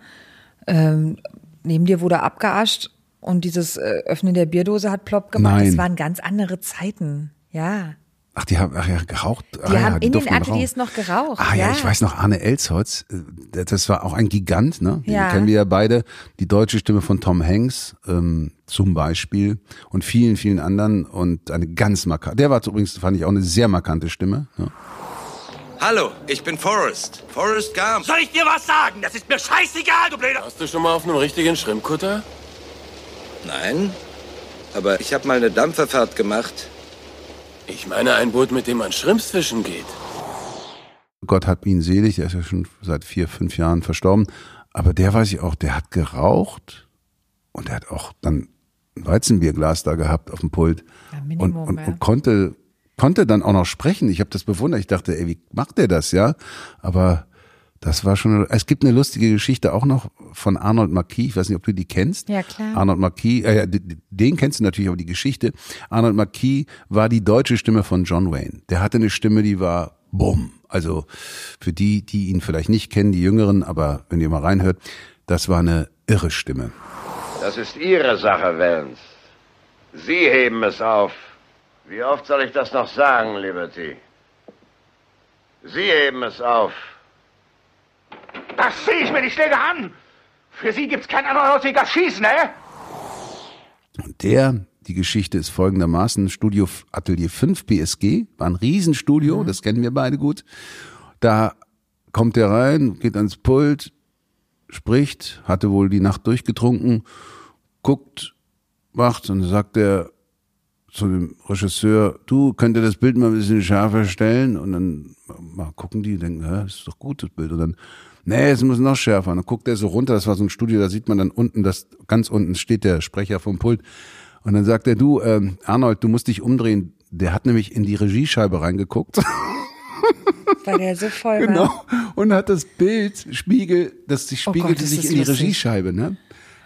Ähm, neben dir wurde abgeascht und dieses äh, Öffnen der Bierdose hat plopp gemacht. Nein. Das waren ganz andere Zeiten. Ja. Ach, die haben ach ja, geraucht. Die ah, ja, haben in den Ateliers noch geraucht. Ah ja, ja. ich weiß noch, Arne Elsholz, äh, das war auch ein Gigant, ne? Den Ja. kennen wir ja beide. Die deutsche Stimme von Tom Hanks ähm, zum Beispiel und vielen, vielen anderen und eine ganz markante, der war übrigens, fand ich auch eine sehr markante Stimme. Ne? Hallo, ich bin Forrest. Forrest Gump. Soll ich dir was sagen? Das ist mir scheißegal, du Blöder! Warst du schon mal auf einem richtigen Schrimmkutter? Nein, aber ich habe mal eine Dampferfahrt gemacht. Ich meine ein Boot, mit dem man Schrimps fischen geht. Gott hat ihn selig, der ist ja schon seit vier, fünf Jahren verstorben. Aber der weiß ich auch, der hat geraucht und der hat auch dann ein Weizenbierglas da gehabt auf dem Pult Ja, und, Minimum, und, ja. und konnte konnte dann auch noch sprechen. Ich habe das bewundert. Ich dachte, ey, wie macht der das, ja? Aber das war schon. Es gibt eine lustige Geschichte auch noch von Arnold Marquis. Ich weiß nicht, ob du die kennst. Ja, klar. Arnold Marquis, äh, den kennst du natürlich, aber die Geschichte. Arnold Marquis war die deutsche Stimme von John Wayne. Der hatte eine Stimme, die war bumm. Also für die, die ihn vielleicht nicht kennen, die Jüngeren, aber wenn ihr mal reinhört, das war eine irre Stimme. Das ist Ihre Sache, Vance. Sie heben es auf. Wie oft soll ich das noch sagen, Liberty? Sie heben es auf. Das sehe ich mir die Schläge an! Für sie gibt's kein anderer Weg als Schießen, ne? Und der, die Geschichte ist folgendermaßen, Studio Atelier 5 BSG, war ein Riesenstudio, das kennen wir beide gut. Da kommt er rein, geht ans Pult, spricht, hatte wohl die Nacht durchgetrunken, guckt, wacht und dann sagt er zu dem Regisseur, du, könnt ihr das Bild mal ein bisschen schärfer stellen? Und dann mal gucken die, denken, ja, das ist doch gut, das Bild. Und dann, nee, es muss noch schärfer. Und dann guckt er so runter, das war so ein Studio, da sieht man dann unten, das, ganz unten steht der Sprecher vom Pult. Und dann sagt er, du, ähm, Arnold, du musst dich umdrehen. Der hat nämlich in die Regiescheibe reingeguckt. Weil der so voll war. Genau. Und hat das Bild, Spiegel, das sich Oh Gott, spiegelte sich in die. Regiescheibe, ne?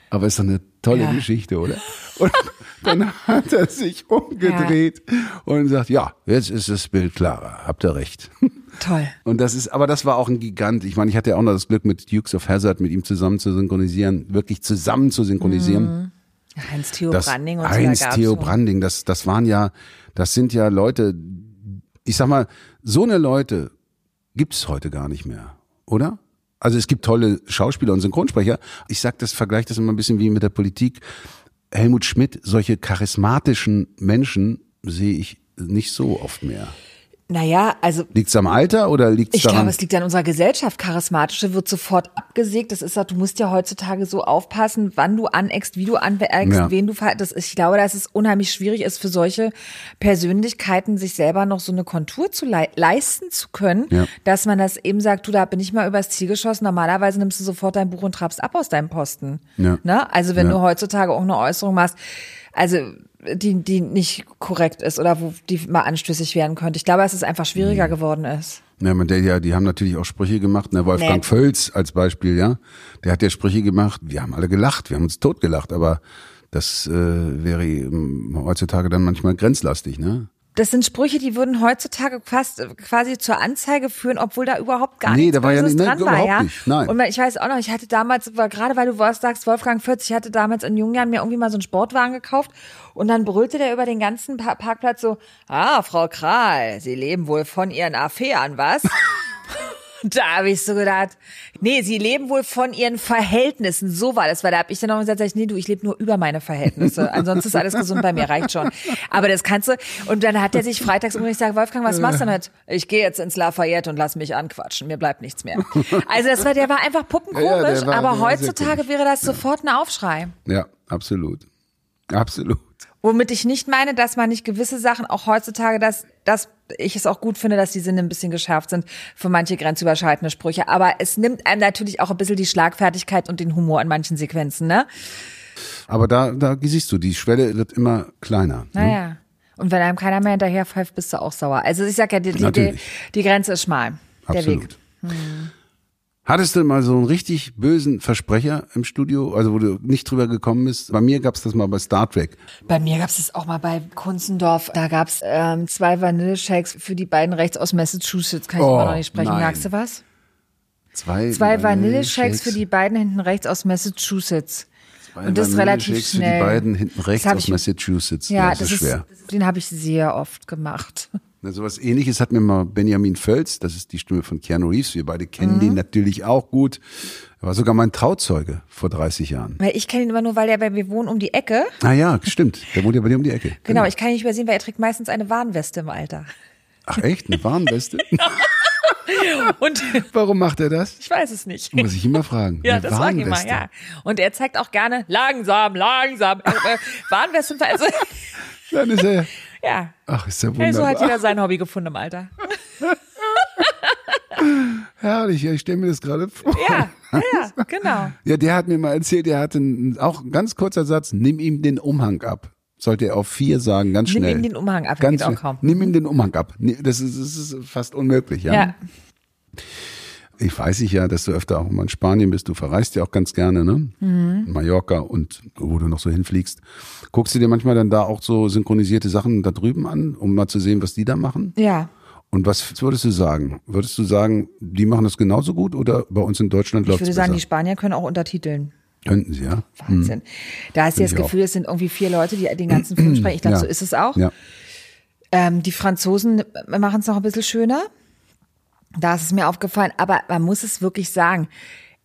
Aber ist doch eine tolle Ja. Geschichte, oder? Und dann hat er sich umgedreht und sagt, ja, jetzt ist das Bild klarer. Habt ihr recht. Toll. Und das ist, aber das war auch ein Gigant. Ich meine, ich hatte ja auch noch das Glück, mit Dukes of Hazard mit ihm zusammen zu synchronisieren, wirklich zusammen zu synchronisieren. Heinz Theo Das Branding und so. Heinz gab's Theo so. Branding, das, das waren ja, das sind ja Leute, ich sag mal, so eine Leute gibt's heute gar nicht mehr, oder? Also es gibt tolle Schauspieler und Synchronsprecher. Ich sag das, vergleiche das immer ein bisschen wie mit der Politik. Helmut Schmidt, solche charismatischen Menschen sehe ich nicht so oft mehr. Naja, also Liegt's am Alter oder liegt's Ich daran? glaube, es liegt an unserer Gesellschaft. Charismatische wird sofort abgesägt. Das ist doch, du musst ja heutzutage so aufpassen, wann du aneckst, wie du aneckst, Ja. wen du verhaltest. Ich glaube, dass es unheimlich schwierig ist für solche Persönlichkeiten, sich selber noch so eine Kontur zu lei leisten zu können, Ja. dass man das eben sagt, du, da bin ich mal übers Ziel geschossen. Normalerweise nimmst du sofort dein Buch und trabst ab aus deinem Posten. Ja. Ne? Also wenn Ja. du heutzutage auch eine Äußerung machst, also die, die nicht korrekt ist oder wo die mal anstößig werden könnte. Ich glaube, dass es einfach schwieriger Mhm. geworden ist. Ja, man, der, ja, die haben natürlich auch Sprüche gemacht. Ne, Wolfgang Nee. Völz als Beispiel, ja. Der hat ja Sprüche gemacht. Wir haben alle gelacht, wir haben uns totgelacht, aber Das äh, wäre heutzutage dann manchmal grenzlastig, ne? Das sind Sprüche, die würden heutzutage fast äh, quasi zur Anzeige führen, obwohl da überhaupt gar Nee, nichts da war ja nicht- dran nein, war, ja. nicht, nein. Und ich weiß auch noch, ich hatte damals, gerade weil du sagst, Wolfgang 40, ich hatte damals in jungen Jahren mir irgendwie mal so einen Sportwagen gekauft und dann brüllte der über den ganzen pa Parkplatz so, ah, Frau Kral, Sie leben wohl von Ihren Affären, was? Da habe ich so gedacht, nee, sie leben wohl von ihren Verhältnissen. So war das, weil da habe ich dann noch gesagt, nee, du, ich lebe nur über meine Verhältnisse. Ansonsten ist alles gesund bei mir, reicht schon. Aber das kannst du. Und dann hat er sich freitags und ich sage, Wolfgang, was machst du heute? Ich gehe jetzt ins Lafayette und lass mich anquatschen. Mir bleibt nichts mehr. Also das war, der war einfach Ja, puppenkomisch, der war- aber heutzutage wäre das sofort ein Aufschrei. Ja, absolut. Absolut. Womit ich nicht meine, dass man nicht gewisse Sachen auch heutzutage, dass, dass ich es auch gut finde, dass die Sinne ein bisschen geschärft sind für manche grenzüberschreitende Sprüche. Aber es nimmt einem natürlich auch ein bisschen die Schlagfertigkeit und den Humor in manchen Sequenzen, ne? Aber da, da siehst du, die Schwelle wird immer kleiner. ne? Naja. Und wenn einem keiner mehr hinterher pfeift, bist du auch sauer. Also ich sag ja, die, die, die, die Grenze ist schmal. Der Weg. Absolut. Hattest du mal so einen richtig bösen Versprecher im Studio, also wo du nicht drüber gekommen bist? Bei mir gab's das mal bei Star Trek. Bei mir gab's es auch mal bei Kunzendorf. Da gab's ähm, zwei Vanilleshakes für die beiden rechts aus Massachusetts. Kann ich Oh, immer noch nicht sprechen. nein. Merkst du was? Zwei, Zwei Vanilleshakes für die beiden hinten rechts aus Massachusetts. Zwei Und das relativ Vanilleshakes schnell. Für die beiden hinten rechts Das aus Massachusetts. Ja, das, das ist schwer. ist, den habe ich sehr oft gemacht. Na, sowas ähnliches hat mir mal Benjamin Völz, das ist die Stimme von Keanu Reeves. Wir beide kennen Mhm. den natürlich auch gut. Er war sogar mein Trauzeuge vor 30 Jahren. Weil ich kenne ihn immer nur, weil er bei mir wohnt um die Ecke. Ah ja, stimmt. Der wohnt ja bei dir um die Ecke. Genau, ich kann ihn nicht übersehen, weil er trägt meistens eine Warnweste im Alter. Ach echt? Eine Warnweste? Und Warum macht er das? ich weiß es nicht. Muss ich immer fragen. Ja, Eine das frage ich mal, Warnweste. ja. Und er zeigt auch gerne langsam, langsam. Äh, äh, Warnwesten, also, Dann ist er. ja. Ach, ist ja wunderbar. so hat jeder sein Hobby gefunden im Alter. Herrlich, ich stelle mir das gerade vor. Ja, ja, genau. Ja, der hat mir mal erzählt, der hatte einen, auch ein ganz kurzer Satz, nimm ihm den Umhang ab. Sollte er auf vier sagen, ganz Nimm schnell. ihm den Umhang ab, ganz geht auch kaum. Nimm ihm den Umhang ab. Das ist, das ist fast unmöglich, ja. Ja. Ich weiß ich ja, dass du öfter auch mal in Spanien bist. Du verreist ja auch ganz gerne, ne? Mhm. Mallorca und wo du noch so hinfliegst. Guckst du dir manchmal dann da auch so synchronisierte Sachen da drüben an, um mal zu sehen, was die da machen? Ja. Und was würdest du sagen? Würdest du sagen, die machen das genauso gut oder bei uns in Deutschland Ich läuft würde es sagen, besser? die Spanier können auch untertiteln. Könnten sie, ja? Wahnsinn. Da hast du das ich Gefühl, es sind irgendwie vier Leute, die den ganzen Film sprechen. Ich glaube, Ja. so ist es auch. Ja. Ähm, die Franzosen machen es noch ein bisschen schöner. Da ist es mir aufgefallen. Aber man muss es wirklich sagen,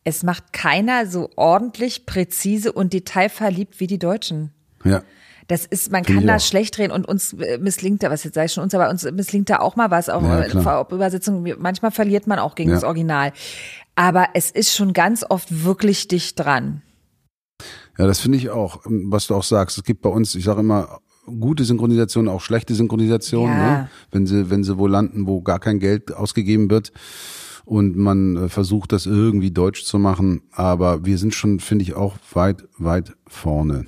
es macht keiner so ordentlich, präzise und detailverliebt wie die Deutschen. Ja. Das ist, man Finde kann das auch. schlecht drehen und uns äh, misslingt da, was jetzt sage ich schon uns, aber uns misslingt da auch mal was, auch Ja, Übersetzung. Manchmal verliert man auch gegen Ja. das Original. Aber es ist schon ganz oft wirklich dicht dran. Ja, das finde ich auch, was du auch sagst. Es gibt bei uns, ich sage immer, gute Synchronisation, auch schlechte Synchronisation, Ja. ne? wenn sie, wenn sie wo landen, wo gar kein Geld ausgegeben wird und man äh, versucht, das irgendwie deutsch zu machen. Aber wir sind schon, finde ich, auch weit, weit vorne.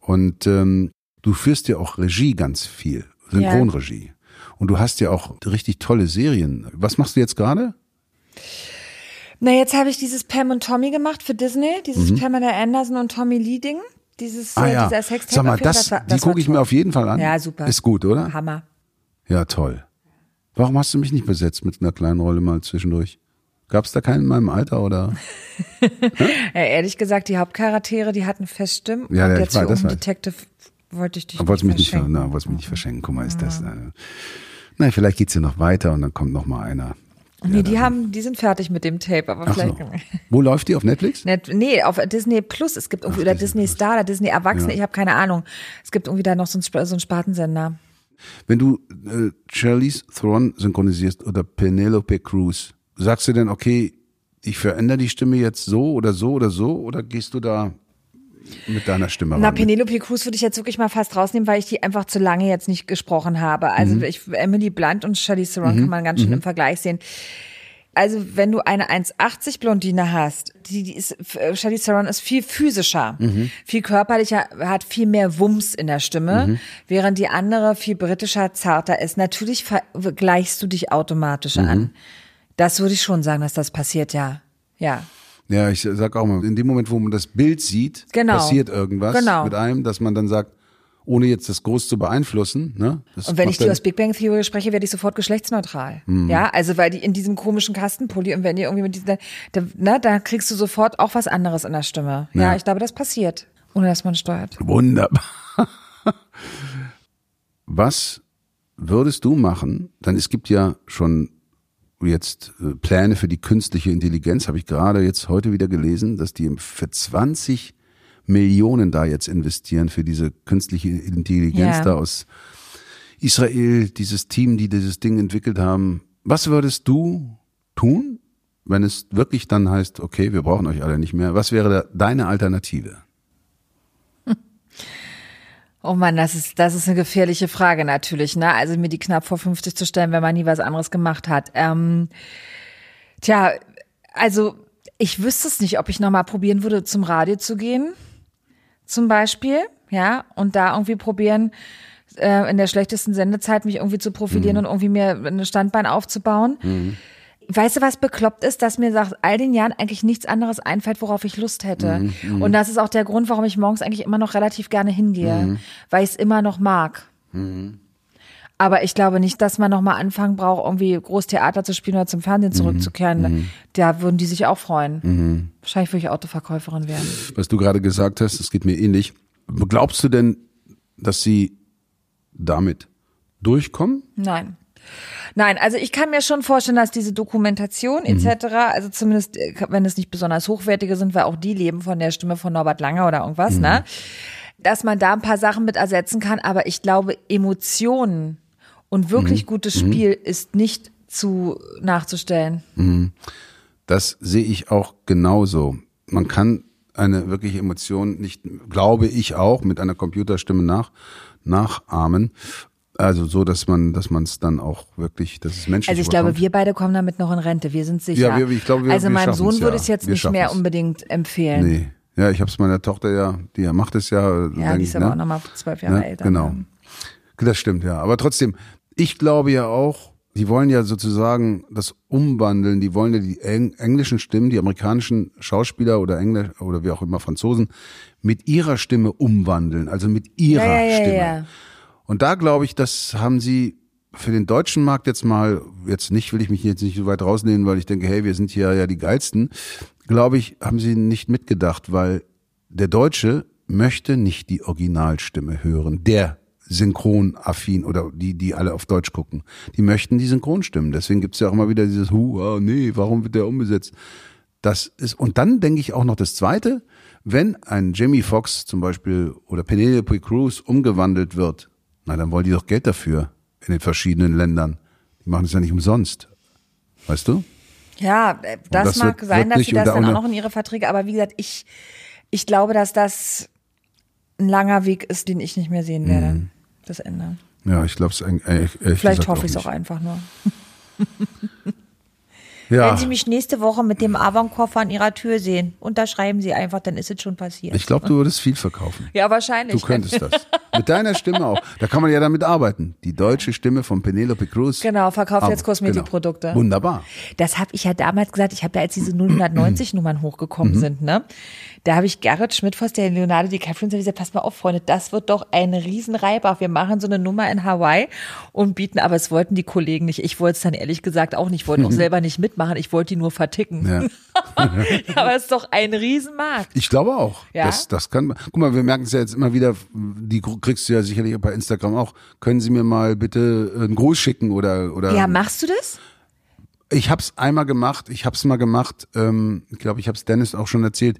Und ähm, du führst ja auch Regie ganz viel, Synchronregie. Und du hast ja auch richtig tolle Serien. Was machst du jetzt gerade? Na, jetzt habe ich dieses Pam und Tommy gemacht für Disney, dieses Pamela Anderson und Tommy Lee Ding. Dieses. Ah äh, ja, dieser Sextape. sag mal, das, war- die gucke ich mir auf jeden Fall an. Ja, super. Ist gut, oder? Hammer. Ja, toll. Warum hast du mich nicht besetzt mit einer kleinen Rolle mal zwischendurch? Gab es da keinen in meinem Alter oder? Ja, ehrlich gesagt, die Hauptcharaktere, die hatten Feststimmen. Ja, und ja, ich jetzt weiß, für das um ich. Detective wollte ich dich Wolltest mich nicht, na, wolltest mich nicht verschenken. Guck mal, ist das. Äh, na, vielleicht geht's ja noch weiter und dann kommt noch mal einer. Nee, die haben, die sind fertig mit dem Tape, aber Ach vielleicht. so. Wo läuft die auf Netflix? Net, nee, auf Disney Plus. Es gibt irgendwie, oder Disney Star oder Disney Erwachsene, ich habe keine Ahnung. Es gibt irgendwie da noch so einen, so einen Spartensender. Wenn du äh, Charlize Theron synchronisierst oder Penelope Cruz, sagst du denn, okay, ich verändere die Stimme jetzt so oder so oder so oder gehst du da mit deiner Stimme Na? Penelope Cruz würde ich jetzt wirklich mal fast rausnehmen, weil ich die einfach zu lange jetzt nicht gesprochen habe. Also Mhm. ich, Emily Blunt und Charlize Theron kann man ganz schön im Vergleich sehen. Also wenn du eine 1,80 Blondine hast, die, die ist, äh, Charlize Theron ist viel physischer, Mhm. viel körperlicher, hat viel mehr Wumms in der Stimme, Mhm. während die andere viel britischer, zarter ist. Natürlich vergleichst du dich automatisch Mhm. an. Das würde ich schon sagen, dass das passiert, ja. Ja. Ja, ich sag auch mal, in dem Moment, wo man das Bild sieht, Genau. passiert irgendwas Genau. mit einem, dass man dann sagt, ohne jetzt das groß zu beeinflussen, ne? Das Und wenn ich die dann- aus Big Bang Theory spreche, werde ich sofort geschlechtsneutral. Ja, also weil die in diesem komischen Kastenpulli und wenn die irgendwie mit diesen, da, ne, da kriegst du sofort auch was anderes in der Stimme. Ja, Ja. ich glaube, das passiert, ohne dass man steuert. Wunderbar. Was würdest du machen? Denn es gibt ja schon jetzt äh, Pläne für die künstliche Intelligenz, habe ich gerade jetzt heute wieder gelesen, dass die für 20 Millionen da jetzt investieren für diese künstliche Intelligenz Ja. da aus Israel, dieses Team, die dieses Ding entwickelt haben. Was würdest du tun, wenn es wirklich dann heißt, okay, wir brauchen euch alle nicht mehr? Was wäre da deine Alternative? Oh Mann, das ist, das ist eine gefährliche Frage natürlich, ne? Also mir die knapp vor 50 zu stellen, wenn man nie was anderes gemacht hat. Ähm, tja, also ich wüsste es nicht, ob ich nochmal probieren würde, zum Radio zu gehen, zum Beispiel, ja, und da irgendwie probieren, äh, in der schlechtesten Sendezeit mich irgendwie zu profilieren und irgendwie mir ein Standbein aufzubauen. Weißt du, was bekloppt ist, dass mir nach all den Jahren eigentlich nichts anderes einfällt, worauf ich Lust hätte. Und das ist auch der Grund, warum ich morgens eigentlich immer noch relativ gerne hingehe, weil ich es immer noch mag. Aber ich glaube nicht, dass man nochmal anfangen braucht, irgendwie Großtheater zu spielen oder zum Fernsehen zurückzukehren. Da würden die sich auch freuen. Wahrscheinlich würde ich Autoverkäuferin werden. was du gerade gesagt hast, das geht mir ähnlich. Glaubst du denn, dass sie damit durchkommen? Nein. Nein, also ich kann mir schon vorstellen, dass diese Dokumentation etc., also zumindest, äh, wenn es nicht besonders hochwertige sind, weil auch die leben von der Stimme von Norbert Langer oder irgendwas, ne? Dass man da ein paar Sachen mit ersetzen kann, aber ich glaube, Emotionen und wirklich gutes Spiel ist nicht zu nachzustellen. Das sehe ich auch genauso. Man kann eine wirkliche Emotion nicht, glaube ich auch, mit einer Computerstimme nach, nachahmen. Also so, dass man, dass man es dann auch wirklich, dass es menschlich Also ich glaube, wir beide kommen damit noch in Rente, wir sind sicher. Ja, wir- ich glaube, wir- also wir meinem Sohn würde ja. ich jetzt Wir nicht mehr schaffen's. unbedingt empfehlen. Nee. Ja, ich habe es meiner Tochter ja, die macht es ja. Ja, die ich, ist aber ne? auch nochmal zwölf Jahre Ne? älter. Genau. Das stimmt, ja. Aber trotzdem, ich glaube ja auch, die wollen ja sozusagen das umwandeln. Die wollen ja die eng englischen Stimmen, die amerikanischen Schauspieler oder Englisch oder wie auch immer Franzosen mit ihrer Stimme umwandeln. Also mit ihrer Ja, ja, ja, Stimme. Und da glaube ich, das haben sie für den deutschen Markt jetzt mal, jetzt nicht, will ich mich jetzt nicht so weit rausnehmen, weil ich denke, hey, wir sind hier ja die geilsten, glaube ich, haben sie nicht mitgedacht, weil der Deutsche möchte nicht die Originalstimme hören, der synchronaffin oder die, die alle auf Deutsch gucken. Die möchten die Synchronstimmen. Deswegen gibt's ja auch immer wieder dieses, hu, ah, nee, warum wird der umbesetzt? Das ist, und dann denke ich auch noch das Zweite, wenn ein Jamie Foxx zum Beispiel oder Penelope Cruz umgewandelt wird, na, dann wollen die doch Geld dafür in den verschiedenen Ländern. Die machen es ja nicht umsonst. Weißt du? Ja, äh, das, das mag wird- sein, wird dass sie das dann auch noch in ihre Verträge, aber wie gesagt, ich, ich glaube, dass das ein langer Weg ist, den ich nicht mehr sehen werde. Mhm. Das Ende. Ja, ich glaube es ehrlich Vielleicht hoffe ich es auch einfach nur. Ja, Wenn Sie mich nächste Woche mit dem Avon-Koffer an Ihrer Tür sehen, unterschreiben Sie einfach, dann ist es schon passiert. ich glaube, du würdest viel verkaufen. ja, wahrscheinlich. Du könntest das. Mit deiner Stimme auch. Da kann man ja damit arbeiten. Die deutsche Stimme von Penelope Cruz. Genau, verkauft Aber- jetzt Kosmetikprodukte. Genau. Wunderbar. Das habe ich ja damals gesagt, ich habe ja, als diese 090-Nummern hochgekommen Mhm. sind, ne? Da habe ich Gerrit Schmidtfoss, der Leonardo DiCaprio, gesagt, pass mal auf, Freunde, das wird doch ein Riesenreibach. Wir machen so eine Nummer in Hawaii und bieten, aber es wollten die Kollegen nicht. Ich wollte es dann ehrlich gesagt auch nicht. Ich wollte auch selber nicht mitmachen. Ich wollte die nur verticken. Ja. aber es ist doch ein Riesenmarkt. Ich glaube auch. Ja? Das, das kann. Guck mal, wir merken es ja jetzt immer wieder. Die kriegst du ja sicherlich bei Instagram auch. Können Sie mir mal bitte einen Gruß schicken oder oder? Ja, machst du das? Ich habe es einmal gemacht. Ich habe es mal gemacht. Ähm, ich glaube, ich habe es Dennis auch schon erzählt.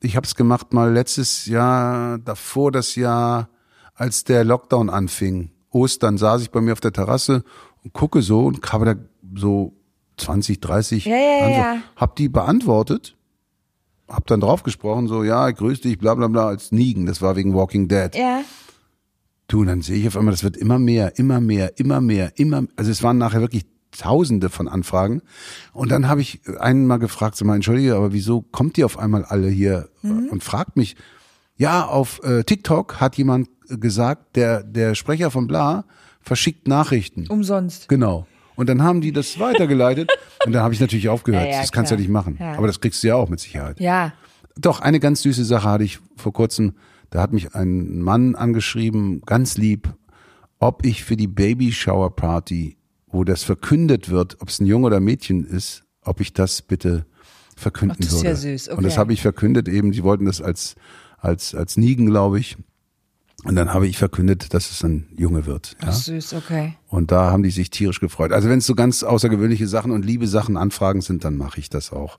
Ich habe es gemacht mal letztes Jahr, davor das Jahr, als der Lockdown anfing. Ostern saß ich bei mir auf der Terrasse und gucke so und habe da so 20, 30 Ja, ja, ja. Hab die beantwortet. Hab dann drauf gesprochen, so, ja, grüß dich, bla bla bla, als Nigen. Das war wegen Walking Dead. Ja. Du, und dann sehe ich auf einmal, das wird immer mehr, immer mehr, immer mehr, immer, also es waren nachher wirklich Tausende von Anfragen. Und dann habe ich einen mal gefragt, so mal, entschuldige, aber wieso kommt ihr auf einmal alle hier und fragt mich, ja, auf äh, TikTok hat jemand gesagt, der, der Sprecher von Bla verschickt Nachrichten. Umsonst. Genau. Und dann haben die das weitergeleitet und dann habe ich natürlich aufgehört. Ja, ja, das kannst du ja nicht machen. Ja. Aber das kriegst du ja auch mit Sicherheit. Ja. Doch, eine ganz süße Sache hatte ich vor kurzem. Da hat mich ein Mann angeschrieben, ganz lieb, ob ich für die Baby Shower Party, wo das verkündet wird, ob es ein Junge oder ein Mädchen ist, ob ich das bitte verkünden Ach, das ist würde. ja süß, Und das okay. habe ich verkündet eben. Sie wollten das als als als Nigen, glaube ich. Und dann habe ich verkündet, dass es ein Junge wird. Ja? Ach, süß, okay. Und da haben die sich tierisch gefreut. Also wenn es so ganz außergewöhnliche Sachen und liebe Sachen Anfragen sind, dann mache ich das auch.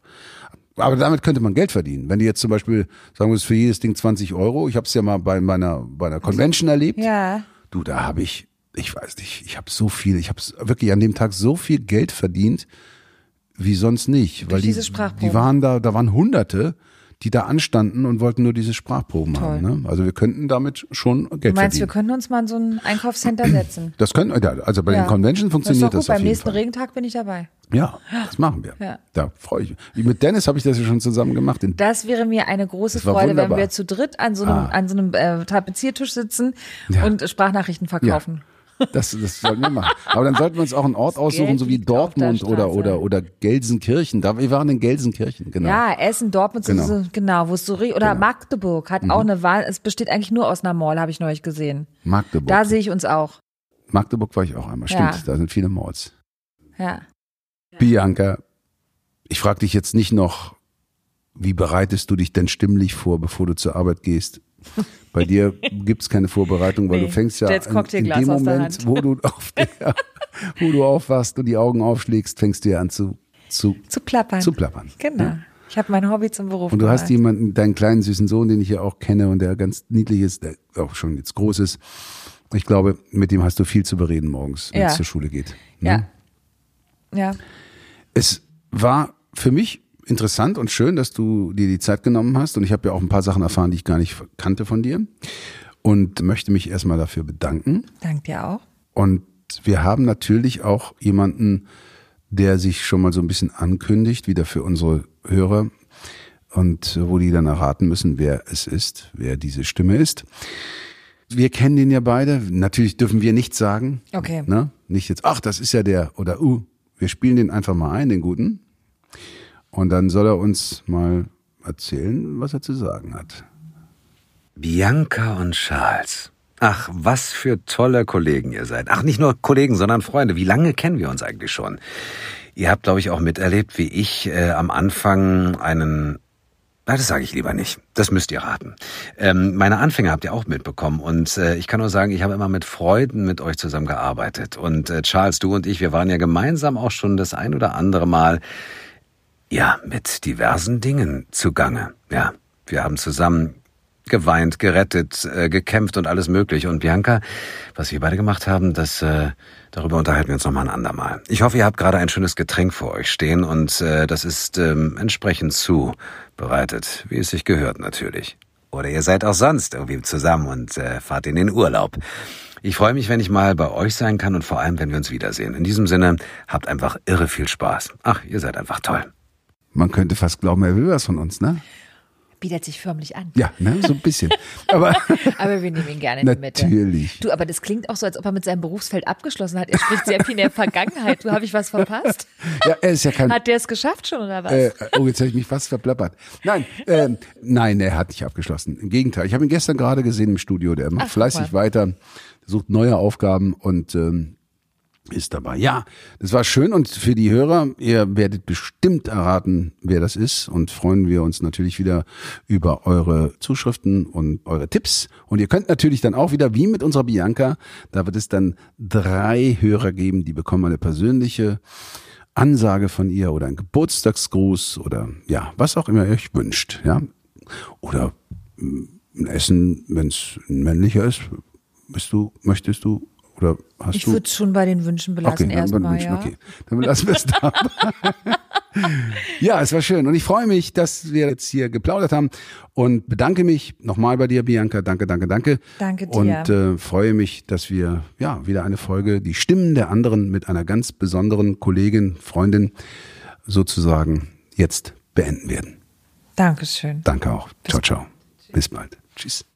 Aber damit könnte man Geld verdienen. Wenn du jetzt zum Beispiel, sagen wir es für jedes Ding 20 Euro, ich habe es ja mal bei meiner, bei einer Convention erlebt. Ja. Du, da habe ich, ich weiß nicht, ich habe so viel, ich habe wirklich an dem Tag so viel Geld verdient, wie sonst nicht. weil Durch die, diese Sprachproben. die waren da, da waren Hunderte, die da anstanden und wollten nur diese Sprachproben Toll. haben. Ne? Also wir könnten damit schon Geld Du meinst, verdienen. wir können uns mal in so ein Einkaufscenter setzen? das können, ja, also bei Ja. den Conventions funktioniert das. das, Ist doch gut. auf Beim nächsten Fall. Regentag bin ich dabei. Ja, das machen wir. Ja. Da freue ich mich. Mit Dennis habe ich das ja schon zusammen gemacht. In, Das wäre mir eine große Das Freude, wenn wunderbar. wir zu dritt an so einem, Ah. an so einem äh, Tapeziertisch sitzen Ja. und Sprachnachrichten verkaufen. Das, das sollten wir machen. Aber dann sollten wir uns auch einen Ort aussuchen, Geld so wie Dortmund oder, oder, oder Gelsenkirchen. Da, wir waren in Gelsenkirchen, genau. Ja, Essen, Dortmund, Genau. so, genau, wo es so oder Genau. Magdeburg hat auch eine Wahl. Es besteht eigentlich nur aus einer Mall, habe ich neulich gesehen. Magdeburg. Da sehe ich uns auch. Magdeburg war ich auch einmal. Stimmt, Ja. da sind viele Malls. Ja. Bianca, ich frage dich jetzt nicht noch, wie bereitest du dich denn stimmlich vor, bevor du zur Arbeit gehst? Bei dir gibt's keine Vorbereitung, weil Nee, du fängst ja stellst in, dem Moment, wo du, auf der, wo du aufwachst und die Augen aufschlägst, fängst du ja an zu, zu, Zu plappern. zu plappern. Genau. Ich habe mein Hobby zum Beruf Und du hast gemacht. jemanden, deinen kleinen süßen Sohn, den ich ja auch kenne und der ganz niedlich ist, der auch schon jetzt groß ist. Ich glaube, mit dem hast du viel zu bereden morgens, wenn Ja. es zur Schule geht. Ja. Ja. Es war für mich interessant und schön, dass du dir die Zeit genommen hast. Und ich habe ja auch ein paar Sachen erfahren, die ich gar nicht kannte von dir. Und möchte mich erstmal dafür bedanken. Dank dir auch. Und wir haben natürlich auch jemanden, der sich schon mal so ein bisschen ankündigt, wieder für unsere Hörer. Und wo die dann erraten müssen, wer es ist, wer diese Stimme ist. Wir kennen den ja beide. Natürlich dürfen wir nichts sagen. Okay. Ne? Nicht jetzt, ach, das ist ja der oder uh. Wir spielen den einfach mal ein, den guten. Und dann soll er uns mal erzählen, was er zu sagen hat. Bianca und Charles. Ach, was für tolle Kollegen ihr seid. Ach, nicht nur Kollegen, sondern Freunde. Wie lange kennen wir uns eigentlich schon? Ihr habt, glaube ich, auch miterlebt, wie ich äh, am Anfang einen na, das sage ich lieber nicht. Das müsst ihr raten. Ähm, meine Anfänge habt ihr auch mitbekommen und äh, ich kann nur sagen, ich habe immer mit Freuden mit euch zusammengearbeitet. Und äh, Charles, du und ich, wir waren ja gemeinsam auch schon das ein oder andere Mal ja mit diversen Dingen zugange. Ja, wir haben zusammen geweint, gerettet, äh, gekämpft und alles mögliche. Und Bianca, was wir beide gemacht haben, das äh, darüber unterhalten wir uns nochmal ein andermal. Ich hoffe, ihr habt gerade ein schönes Getränk vor euch stehen und äh, das ist ähm, entsprechend zubereitet, wie es sich gehört natürlich. Oder ihr seid auch sonst irgendwie zusammen und äh, fahrt in den Urlaub. Ich freue mich, wenn ich mal bei euch sein kann und vor allem, wenn wir uns wiedersehen. In diesem Sinne, habt einfach irre viel Spaß. Ach, ihr seid einfach toll. Man könnte fast glauben, er will was von uns, ne? Bietet sich förmlich an. Ja, ne, so ein bisschen. Aber Aber wir nehmen ihn gerne in die Mitte. Natürlich. Du, aber das klingt auch so, als ob er mit seinem Berufsfeld abgeschlossen hat. Er spricht sehr viel in der Vergangenheit. Du, habe ich was verpasst? ja, er ist ja kein. Hat der es geschafft schon oder was? Äh, oh, jetzt habe ich mich fast verplappert. Nein, ähm, nein, er hat nicht abgeschlossen. Im Gegenteil. Ich habe ihn gestern gerade gesehen im Studio. Der macht Ach, fleißig mal. weiter, sucht neue Aufgaben und ähm, ist dabei. Ja, das war schön und für die Hörer, ihr werdet bestimmt erraten, wer das ist und freuen wir uns natürlich wieder über eure Zuschriften und eure Tipps. Und ihr könnt natürlich dann auch wieder, wie mit unserer Bianca, da wird es dann drei Hörer geben, die bekommen eine persönliche Ansage von ihr oder ein Geburtstagsgruß oder ja, was auch immer ihr euch wünscht, ja. Oder mm, ein Essen, wenn es ein männlicher ist, bist du, möchtest du oder hast ich würde es schon bei den Wünschen belassen Okay, erstmal, ja. okay. dann lassen wir es da. ja, es war schön und ich freue mich, dass wir jetzt hier geplaudert haben und bedanke mich nochmal bei dir, Bianca. Danke, danke, danke. Danke dir. Und äh, freue mich, dass wir ja wieder eine Folge, die Stimmen der anderen mit einer ganz besonderen Kollegin, Freundin sozusagen jetzt beenden werden. Dankeschön. Danke auch. Ciao, ciao. Bis bald. Tschüss.